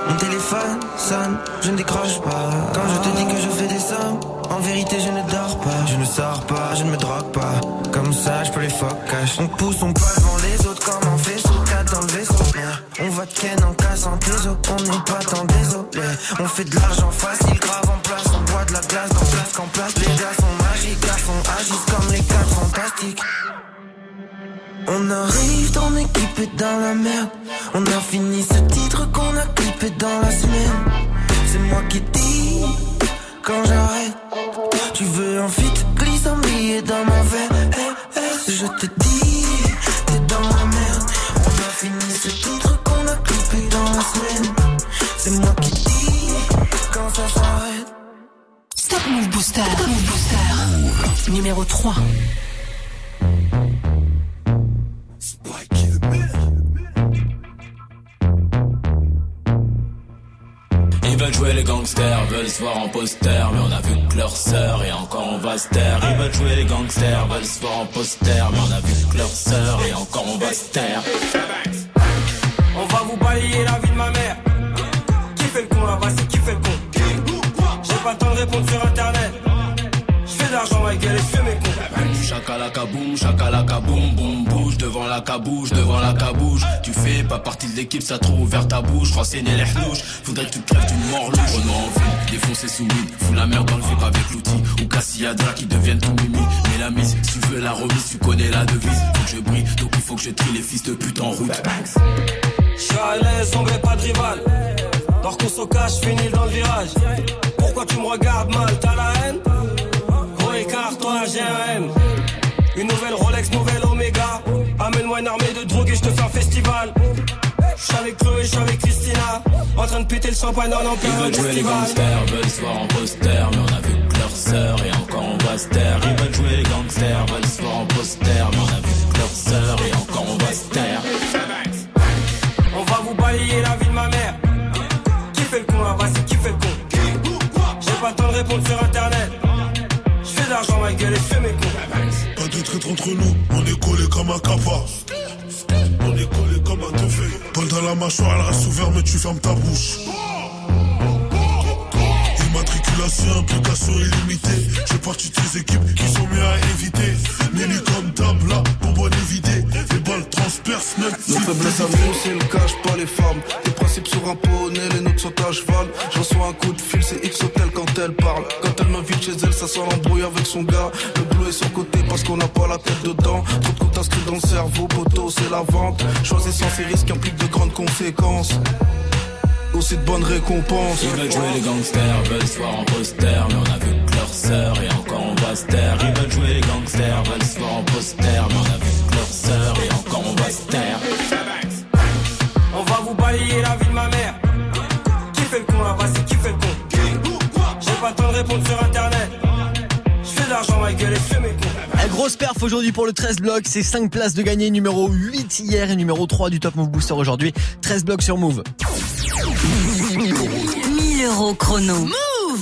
Mon téléphone sonne, je ne décroche pas. Quand je te dis que je fais des sommes, en vérité je ne dors pas. Je ne sors pas, je ne me drogue pas. Comme ça, je peux les cash. On pousse, on passe devant les autres comme un vaisseau, 4 dans le vaisseau. On va de ken en cassant tes os, on n'est pas tant désolé. On fait de l'argent facile, grave en place, on boit de la glace dans place qu'en place. On arrive, ton équipe est dans la merde. On a fini ce titre qu'on a clippé dans la semaine. C'est moi qui dis quand j'arrête. Tu veux un fit, glisse un billet dans mon verre. Eh, je te dis, t'es dans la merde. On a fini ce titre qu'on a clippé dans la semaine. C'est moi qui dis quand ça s'arrête. Stop Move Booster. Move Booster. Numéro 3. Ils veulent jouer les gangsters veulent se voir en poster, mais on a vu que leur sœur et encore on va se taire. Ils veulent jouer les gangsters, veulent se voir en poster, mais on a vu que leur sœur et encore on va se taire. On va vous balayer la vie de ma mère. Qui fait le con là-bas, c'est qui fait le con J'ai pas le temps de répondre sur internet. L'argent, ma gueule, mes cons. Chakalaka boum, chakalaka boum, boum, bouge devant la cabouche, devant la cabouche. Tu fais pas partie de l'équipe, ça trop ouvert ta bouche. Renseigner les louches, faudrait que tu crèves d'une mort louche. On en envie, défoncer sous weed, fous la merde dans le VIP avec l'outil. Ou Cassiadra qui deviennent ton mimi. Mais la mise, si tu veux la remise, tu connais la devise. Faut que je brille, donc il faut que je trie les fils de pute en route. Je suis à l'aise, on veut pas de rival. Dors qu'on se cache, finis dans le virage. Pourquoi tu me regardes mal, t'as la haine? Gros écart, toi, j'ai un M. Une nouvelle Rolex, nouvelle Omega. Amène-moi une armée de drogue et je te fais un festival. J'suis avec Chloé, j'suis avec Christina. En train de péter le champagne en Ils plein veulent jouer les gangsters, veulent se voir en poster, mais on a vu que leur sœur et encore on va se taire. Ils veulent jouer les gangsters, veulent se voir en poster, mais on a vu que leur sœur et encore on va se taire. On va vous balayer la vie de ma mère. Qui fait le con là-bas, c'est qui fait le con? J'ai pas le temps de répondre sur internet. Je l'argent, ma gueule, je. Pas de traître entre nous, on est collé comme un capa. On est collé comme un teufé. Paul dans la mâchoire, elle reste ouverte, mais tu fermes ta bouche. Immatriculation, implication illimitée. J'ai parti ces équipes qui sont mieux à éviter. Nelly comme table, là, bonbonne évidée. Les balles transpercent même. Nos faiblesses à nous, c'est le cache pas les femmes. Tes principes sur un poney, les nôtres sont à cheval. Je reçois un coup de fil, c'est X Hotel quand elle parle. Quand elle m'invite chez elle, ça sent l'embrouille avec son gars. Le boulot est sur côté parce qu'on n'a pas la tête dedans. Trop de comptes inscrits dans le cerveau, poteau, c'est la vente. Choisissant ces risques implique de grandes conséquences. Aussi de bonnes récompenses. Ils veulent jouer les gangsters, veulent se voir en poster, mais on a vu que leur sœur et encore on va se taire. Ils veulent jouer les gangsters, veulent se voir en poster, mais on a vu pas le temps de répondre sur internet. Je fais de l'argent, ma gueule, et mes cons. Eh, Grosse perf aujourd'hui pour le 13 blocs, c'est 5 places de gagner, numéro 8 hier et numéro 3 du Top Move Booster aujourd'hui. 13 blocs sur Move. 1000 euros chrono.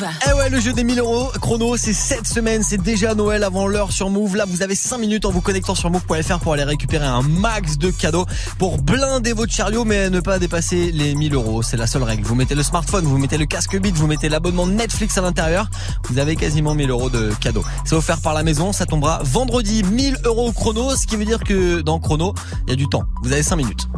Move Eh ouais, le jeu des 1000 euros chrono, c'est cette semaine, c'est déjà Noël avant l'heure sur Move. Là, vous avez 5 minutes en vous connectant sur move.fr pour aller récupérer un max de cadeaux pour blinder votre chariot, mais ne pas dépasser les 1000 euros. C'est la seule règle. Vous mettez le smartphone, vous mettez le casque bit, vous mettez l'abonnement Netflix à l'intérieur. Vous avez quasiment 1000 euros de cadeaux. C'est offert par la maison. Ça tombera vendredi 1000 euros chrono, ce qui veut dire que dans chrono, il y a du temps. Vous avez 5 minutes.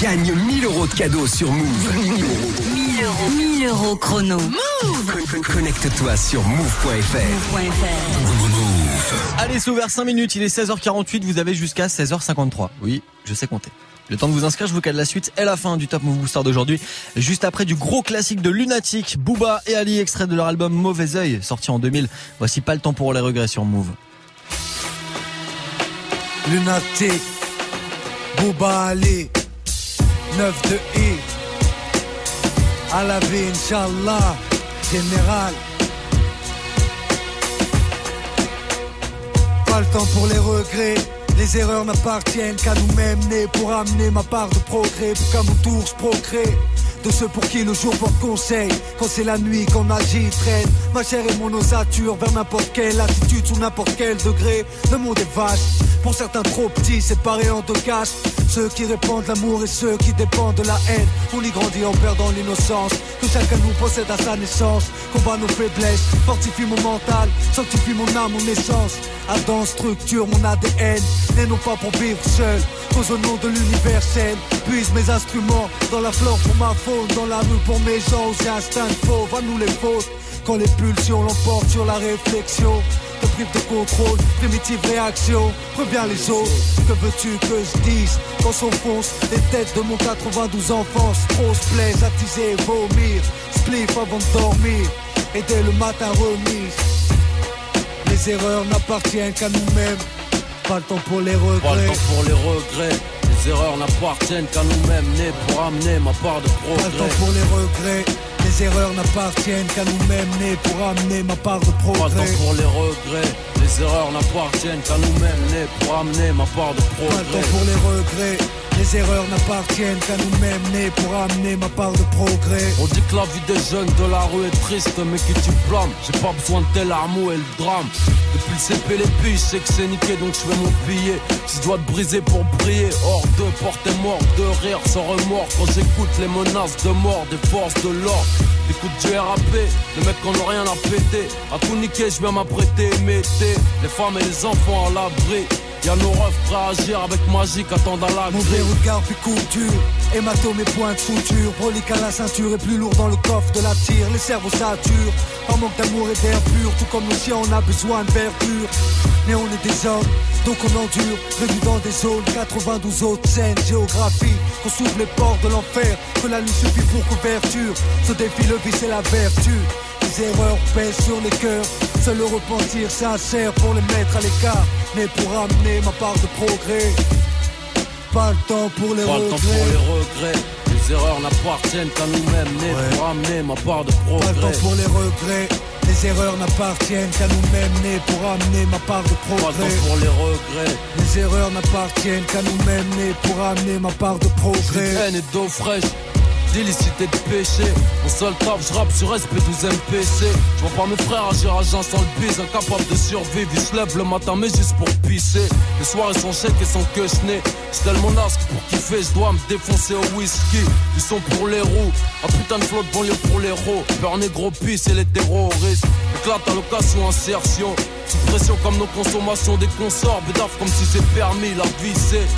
Gagne 1000 euros de cadeaux sur Move. 1000 euros. 1000 euros chrono. Move Con- Connecte-toi sur move.fr. Allez, c'est ouvert 5 minutes, il est 16h48, vous avez jusqu'à 16h53. Oui, je sais compter. Le temps de vous inscrire, je vous cale la suite et la fin du Top Move Booster d'aujourd'hui. Juste après du gros classique de Lunatic, Booba et Ali, extrait de leur album Mauvais Oeil, sorti en 2000. Voici pas le temps pour les regrets sur Move. Lunatic, Bouba Ali, 9 de I, à la vie, Inch'Allah, général. Pas le temps pour les regrets. Les erreurs n'appartiennent qu'à nous-mêmes, nés pour amener ma part de progrès, pour qu'à mon tour je procrée. De ceux pour qui le jour porte conseil, quand c'est la nuit qu'on agit, traîne ma chair et mon ossature vers n'importe quelle attitude, sous n'importe quel degré. Le monde est vache, pour certains trop petits, séparés en deux caches. Ceux qui répandent l'amour et ceux qui dépendent de la haine. On y grandit en perdant l'innocence que chacun nous possède à sa naissance. Combat nos faiblesses, fortifie mon mental, sanctifie mon âme, mon essence. Adam structure mon ADN, et non pas pour vivre seul. Cause au nom de l'universel, puise mes instruments dans la flore pour ma faune, dans la rue pour mes gens, aussi instinct de fauve, à nous les fautes. Quand les pulsions l'emportent sur la réflexion, te prive de contrôle, primitive réaction, reviens les autres. Que veux-tu que je dise? Quand s'enfoncent les têtes de mon 92 enfance, trop se plaise, attiser, vomir, spliff avant de dormir, et dès le matin remise. Les erreurs n'appartiennent qu'à nous-mêmes. Pas le temps pour les regrets. Pas le temps pour les regrets. Les erreurs n'appartiennent qu'à nous-mêmes, nés pour amener ma part de Pas progrès. pour les regrets. Les erreurs n'appartiennent qu'à nous-mêmes, nés pour amener ma part de Pas progrès. temps pour les regrets. Les erreurs n'appartiennent qu'à nous-mêmes, nés pour amener ma part de Pas le temps progrès. pour les regrets. Les erreurs n'appartiennent qu'à nous-mêmes, nés pour amener ma part de progrès. On dit que la vie des jeunes de la rue est triste, mais qui tu blâmes J'ai pas besoin de tel armeau et le drame. Depuis le CP, les billes, je sais que c'est niqué, donc je fais mon billet. Si je dois te briser pour briller, hors de porter mort, de rire sans remords. Quand j'écoute les menaces de mort des forces de l'ordre. Écoute du RAP, les mecs qu'on n'a rien à péter. À tout niquer, je viens m'apprêter, mettez les femmes et les enfants à l'abri. Y'a nos refs prêts à agir avec magique, attendant la Mauvais regard puis couture, hématome et point de suture. Brolique à la ceinture et plus lourd dans le coffre de la tire. Les cerveaux saturent, par manque d'amour et d'air pur. Tout comme nos chiens, on a besoin de verdure. Mais on est des hommes, donc on endure. Prévu dans des zones, 92 autres scènes, géographie. Qu'on s'ouvre les portes de l'enfer, que la nuit suffit pour couverture. Ce défi, le vice et la vertu. Les erreurs pèsent sur les cœurs. Seul le repentir sincère pour les mettre à l'écart. Mais pour amener ma part de progrès. Pas le temps pour les Pas regrets. le temps pour les regrets. Les erreurs n'appartiennent qu'à nous-mêmes, nés pour amener ma part de progrès. Pas le temps pour les regrets. Les erreurs n'appartiennent qu'à nous-mêmes, nés pour amener ma part de Pas le progrès. temps pour les regrets. Les erreurs n'appartiennent qu'à nous-mêmes, nés pour amener ma part de progrès. Haine et d'eau fraîche. D'illicité de péché. Mon seul taf, je rappe sur SP12 MPC. Je vois pas mes frères agir à jeun sans le bise. Incapable de survivre, ils se lèvent le matin, mais juste pour pisser. Les soirées sont chèques et sans que je. C'est tellement nasque pour kiffer, je dois me défoncer au whisky. Du son pour les roues. Un putain de flotte banlieue pour les ros. Peur négro pisse et les terroristes. Éclate à location, insertion. Sous pression comme nos consommations des consorts. Bédaf comme si c'est permis, la vie c'est.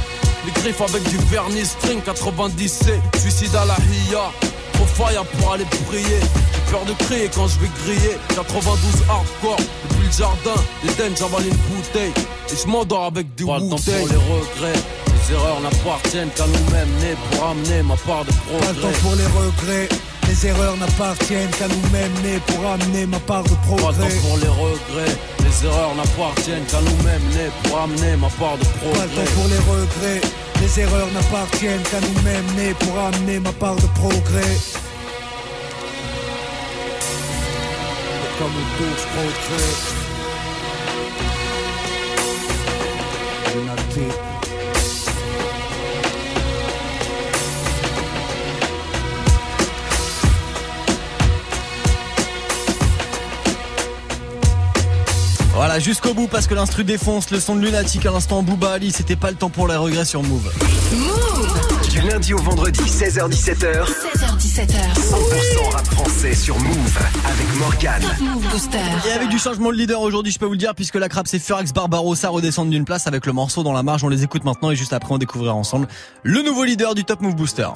Les griffes avec du vernis string 97 Suicide à la hiya Trop fire pour aller prier. J'ai peur de crier quand je vais griller. 92 hardcore Depuis le jardin. L'Eden j'avale une bouteille. Et je m'endors avec du Pas le temps pour les regrets. Les erreurs n'appartiennent qu'à nous-mêmes. Nés pour amener ma part de Pas le temps progrès. pour les regrets. Les erreurs n'appartiennent qu'à nous-mêmes, nés pour amener ma part de Pas progrès. temps pour les regrets Les erreurs n'appartiennent qu'à nous-mêmes Nés pour amener ma part de Pas progrès pour les regrets. Les erreurs n'appartiennent qu'à nous-mêmes, nés pour amener ma part de progrès. Comme tout, je progrès. Voilà, jusqu'au bout parce que l'instru défonce le son de lunatique à l'instant Booba Ali, c'était pas le temps pour les regrets sur Move. Du lundi au vendredi, 16h17h, 16h17h. 100% rap français sur Move avec Morgane. Top Move Booster. Et avec du changement de leader aujourd'hui, je peux vous le dire, puisque la crabe c'est Furax Barbarossa redescendent d'une place avec le morceau dans la marge. On les écoute maintenant et juste après on découvrira ensemble le nouveau leader du Top Move Booster.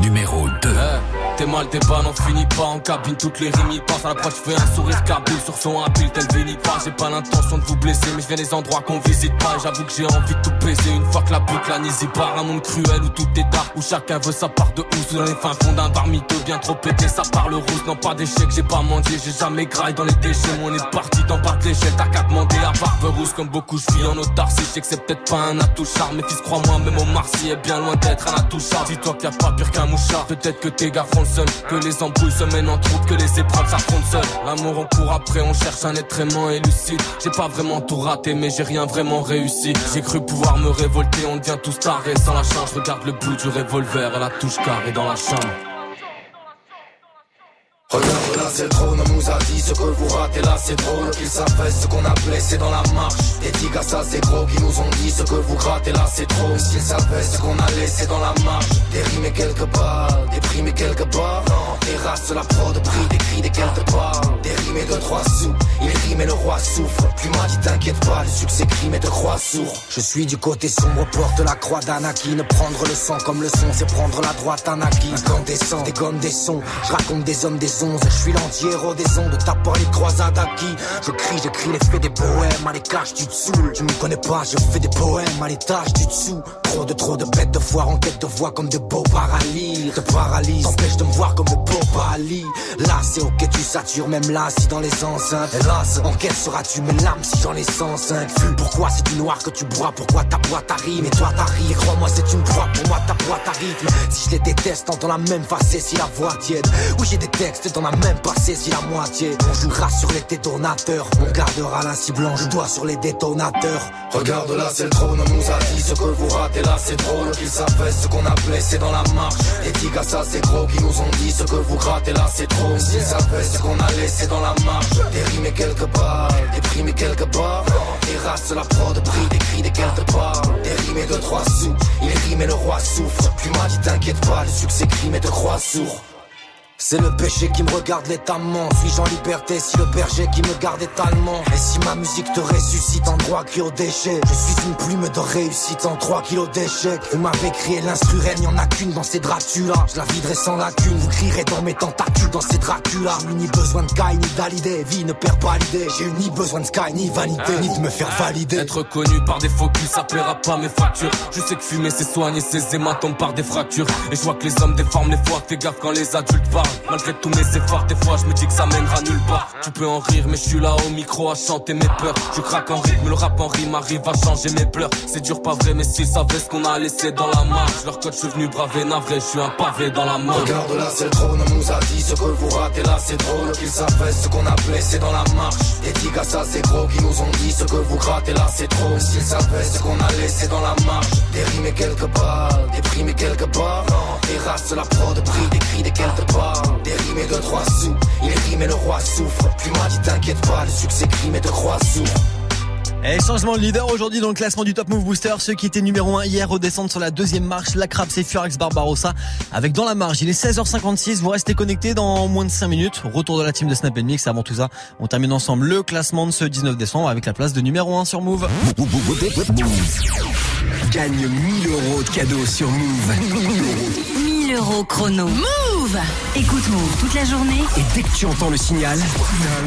Numéro 2. Eh, T'es mal, t'es pas, n'en finis pas en cabine, toutes les rimes y passent à l'approche, je fais un sourire cabile sur son habile, tel Vinny pas, j'ai pas l'intention de vous blesser, mais je viens des endroits qu'on visite pas, j'avoue que j'ai envie de tout baiser, une fois que la boucle la n'y part, un monde cruel où tout est dark, où chacun veut sa part de housse, dans les fins fonds d'un bar miteux, bien trop pété, ça parle rousse, non pas d'échec, j'ai pas mangé, j'ai jamais graille dans les déchets, on est parti dans bas de l'échelle, t'as qu'à demander à barbe rousse, comme beaucoup, je vis en autarcie, je sais que c'est peut-être pas un atout charme, mais fils, crois-moi, même au Marcy est bien loin d'être un atout charme, dis-toi qu'il y a pas pire qu'un mouchard, peut-être que tes gars font le seul, que les embrouilles se mènent entre autres, que les épreuves s'affrontent seules, l'amour on court après, on cherche un être aimant et lucide, j'ai pas vraiment tout raté, mais j'ai rien vraiment réussi, j'ai cru pouvoir me révolter, on devient tous tarés, sans la chance, regarde le bout du revolver, à la touche carrée dans la chambre. song. Regarde là c'est le trône, on nous a dit ce que vous ratez. Là c'est drôle Qu'ils savent ce qu'on a blessé dans la marche. Des tigres ça c'est gros qui nous ont dit ce que vous grattez. Là c'est trop S'ils savaient ce qu'on a laissé dans la marche. Des rimes et quelques balles, des primes et quelques barres Non, terrasse la prod, prix des cris des quelques balles Des rimes et de trois sous, il rime et le roi souffre. Plus m'a dit t'inquiète pas, le succès crime et de croix sourd. Je suis du côté sombre, porte la croix d'Anakin Prendre le sang comme le son, c'est prendre la droite Anakin Incandescent, des gommes, des sons, je raconte des hommes, des ondes Je suis l'anti-héros des ondes, tapant les croisades acquis. Je crie, j'écris les faits des poèmes, à tu te saoules. Tu me connais pas, je fais des poèmes, à l'étage du dessous Trop de trop de bêtes de foire en quête de voix comme de beaux paralyses. Te paralyse, t'empêche de me voir comme de beaux paralyses Là c'est ok tu satures, même là si dans les enceintes. Hélas, en seras-tu mes larmes si j'en ai 105 Vu pourquoi c'est du noir que tu bois, pourquoi ta boîte arrive Et toi t'arrives, crois-moi c'est une proie, pour moi ta boîte rythme. Si je les déteste, entends la même facée si la voix tiède. Oui j'ai des textes dans la même passé si la moitié. On jouera sur les détonateurs. On gardera la cible blanche, dois sur les détonateurs. Regarde là c'est le trône, nous a dit ce que vous ratez gratter là c'est drôle Qu'ils savaient ce qu'on a blessé dans la marche. Et digas ça c'est gros qui nous ont dit ce que vous grattez là c'est trop. S'ils savaient ce qu'on a laissé dans la marche. Et quelques balles, et quelques barres races la prod, prix, des cris, des quelques barres. Des rimes et de trois sous, il rime et le roi souffre. Plus m'a dit t'inquiète pas, le succès crime et de croix sourd c'est le péché qui me regarde l'étamment Suis-je en liberté si le berger qui me garde est allemand? Et si ma musique te ressuscite en droit cri au déchet? Je suis une plume de réussite en 3 kilos d'échecs Vous m'avez crié l'instru n'y en a qu'une dans ces Dracula. Je la viderai sans lacune, vous crierez dans mes tentacules dans ces Dracula. J'ai ni besoin de Kai ni d'Alidé, vie ne perd pas l'idée. J'ai eu ni besoin de Sky ni vanité, ni de me faire valider. Être connu par des faux ça plaira pas mes factures. Je sais que fumer c'est soigner ses hématomes par des fractures. Et je vois que les hommes déforment les fois, fais gaffe quand les adultes parlent Malgré tous mes efforts, des fois je me dis que ça mènera nulle part. Tu peux en rire, mais je suis là au micro à chanter mes peurs. Je craque en rythme, le rap en rime arrive à changer mes pleurs. C'est dur, pas vrai, mais s'ils savaient ce qu'on a laissé dans la marche. Leur code, je suis venu braver, navré, je suis un pavé dans la mort. Regarde là, c'est le trône, on nous a dit ce que vous ratez là, c'est drôle. Qu'ils savaient ce qu'on a blessé dans la marche. Et digas ça, c'est gros, qui nous ont dit ce que vous grattez là, c'est trop. S'ils savaient ce qu'on a laissé dans la marche. Des rimes et quelques balles, des primes et quelques barres. Des races, la prod, prix, des cris, des quelques balles. Des rimes et de trois sous, il rime et le roi souffre. Plus m'a dit t'inquiète pas, le succès crime et de croix souffre. Et changement de leader aujourd'hui dans le classement du Top Move Booster. Ceux qui étaient numéro 1 hier redescendent sur la deuxième marche. La Crap, c'est Furax Barbarossa. Avec dans la marge, il est 16h56. Vous restez connectés dans moins de 5 minutes. Retour de la team de Snap Mix. Avant tout ça, on termine ensemble le classement de ce 19 décembre avec la place de numéro 1 sur Move. Gagne 1000 euros de cadeaux sur Move. 1000 euros chrono. Move Écoute Move toute la journée. Et dès que tu entends le signal,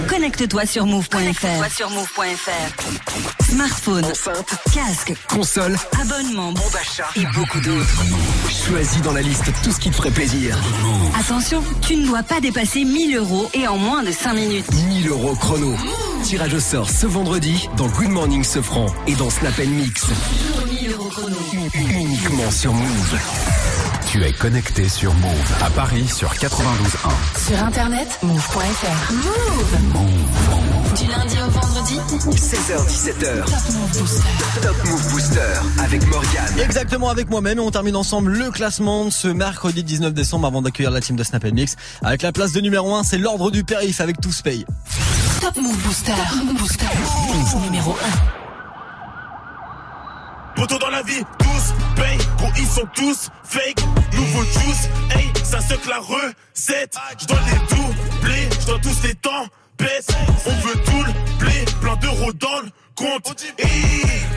connecte-toi sur move.fr. sur move.fr. Smartphone, enceinte, casque, console, abonnement, bon d'achat et beaucoup d'autres. Choisis dans la liste tout ce qui te ferait plaisir. Attention, tu ne dois pas dépasser 1000 euros et en moins de 5 minutes. 1000 euros chrono. Tirage au sort ce vendredi dans Good Morning Sofran et dans Snap Mix. 1000 euros chrono. Uniquement sur Move. Tu es connecté sur Move à Paris sur 92.1. Sur internet, move.fr. Move. Move. Du lundi au vendredi. 16h17h. Top Move Booster. Top Move Booster avec Morgane. Exactement avec moi-même et on termine ensemble le classement de ce mercredi 19 décembre avant d'accueillir la team de Snap Mix. Avec la place de numéro 1, c'est l'ordre du périph avec tous paye. Top Move Booster. Top Move Booster. Numéro 1. Poto dans la vie, tous paye, gros ils sont tous fake. Nouveau juice, hey, ça se que la recette. Je dois les doubler, je dois tous les temps baisse. On veut tout le blé, plein d'euros dans le compte.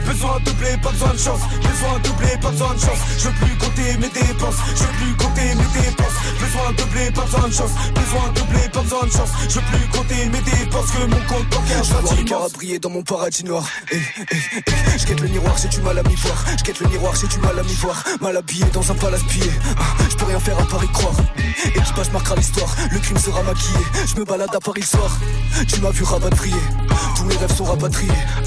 Besoin de blé, pas besoin de chance. Besoin de blé, pas besoin de chance. Je veux plus compter mes dépenses. Je veux plus compter mes dépenses. Besoin de blé, pas besoin de chance. Besoin de blé, pas besoin de chance. Je veux plus compter mes dépenses que mon compte bancaire. Je vois les à briller dans mon paradis noir. Eh, eh, eh. Je quête le miroir, j'ai du mal à m'y voir. Je quête le miroir, j'ai du mal à m'y voir. Mal habillé dans un palace pillé. Ah, je peux rien faire à Paris croire. Équipage marquera l'histoire. Le crime sera maquillé. Je me balade à Paris le soir. Tu m'as vu rapatrier. Tous mes rêves sont rapatriés.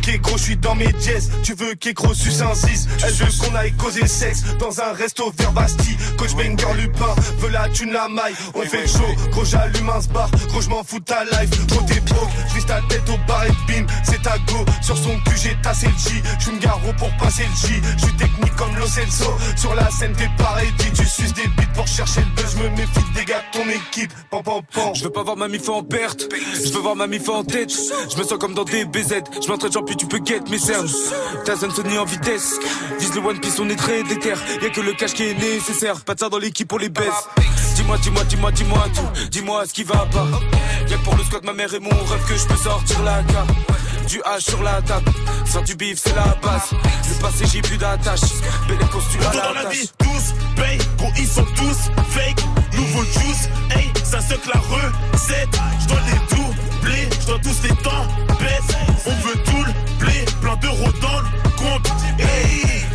Ok gros, je suis dans mes jazz. Tu veux qu'Egro suce un 6 Elle veut qu'on aille causer sexe dans un resto vers Bastille. Coach Banger Lupin veut la thune la maille. On fait chaud, gros j'allume un bar. Gros je m'en fous ta life. Gros t'es broke, je ta tête au bar et bim. C'est ta go. Sur son cul j'ai tassé le J. J'suis garo pour passer le J. J'suis technique comme Lo Celso. Sur la scène t'es pareil. Tu suces des bites pour chercher le buzz. Je me méfie des gars de ton équipe. Pam pam pam. Je veux pas voir ma mif en perte. Je veux voir ma mif en tête. Je me sens comme dans des BZ. Je m'entraîne puis tu peux get mes cernes. Ta zone sonne en vitesse. Vise le One Piece, on est très déter. Y'a que le cash qui est nécessaire. Pas de ça dans l'équipe pour les baisses. Dis-moi, dis-moi, dis-moi, dis-moi tout. Dis-moi ce qui va pas. Y'a pour le squat, ma mère et mon rêve que je peux sortir la carte. Du H sur la table. Faire du bif, c'est la base. Le passé, j'ai plus d'attache. Belle costume à la dans la vie, tous paye. Gros, ils sont tous fake. Nouveau juice, hey, ça se que la recette. J'dois les doubler, j'dois tous les temps baisse. On veut tout le plein d'euros dans le compte.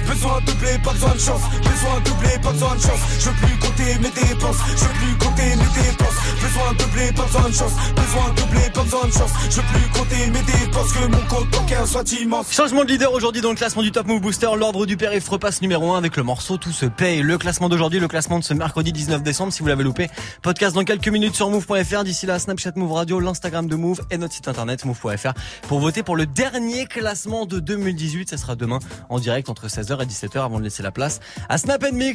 Besoin de blé, pas besoin de chance. Besoin de blé, pas besoin de chance. Je veux plus compter mes dépenses. Je veux plus compter mes dépenses. Besoin de blé, pas besoin de chance. Besoin de blé, pas besoin de chance. Je veux plus compter mes dépenses que mon compte bancaire soit immense. Changement de leader aujourd'hui dans le classement du Top Move Booster. L'ordre du périph' repasse numéro 1 avec le morceau Tout se paye. Le classement d'aujourd'hui, le classement de ce mercredi 19 décembre si vous l'avez loupé. Podcast dans quelques minutes sur move.fr. D'ici là, Snapchat Move Radio, l'Instagram de Move et notre site internet move.fr pour voter pour le dernier de 2018. Ça sera demain en direct entre 16h et 17h avant de laisser la place à Snap Mix.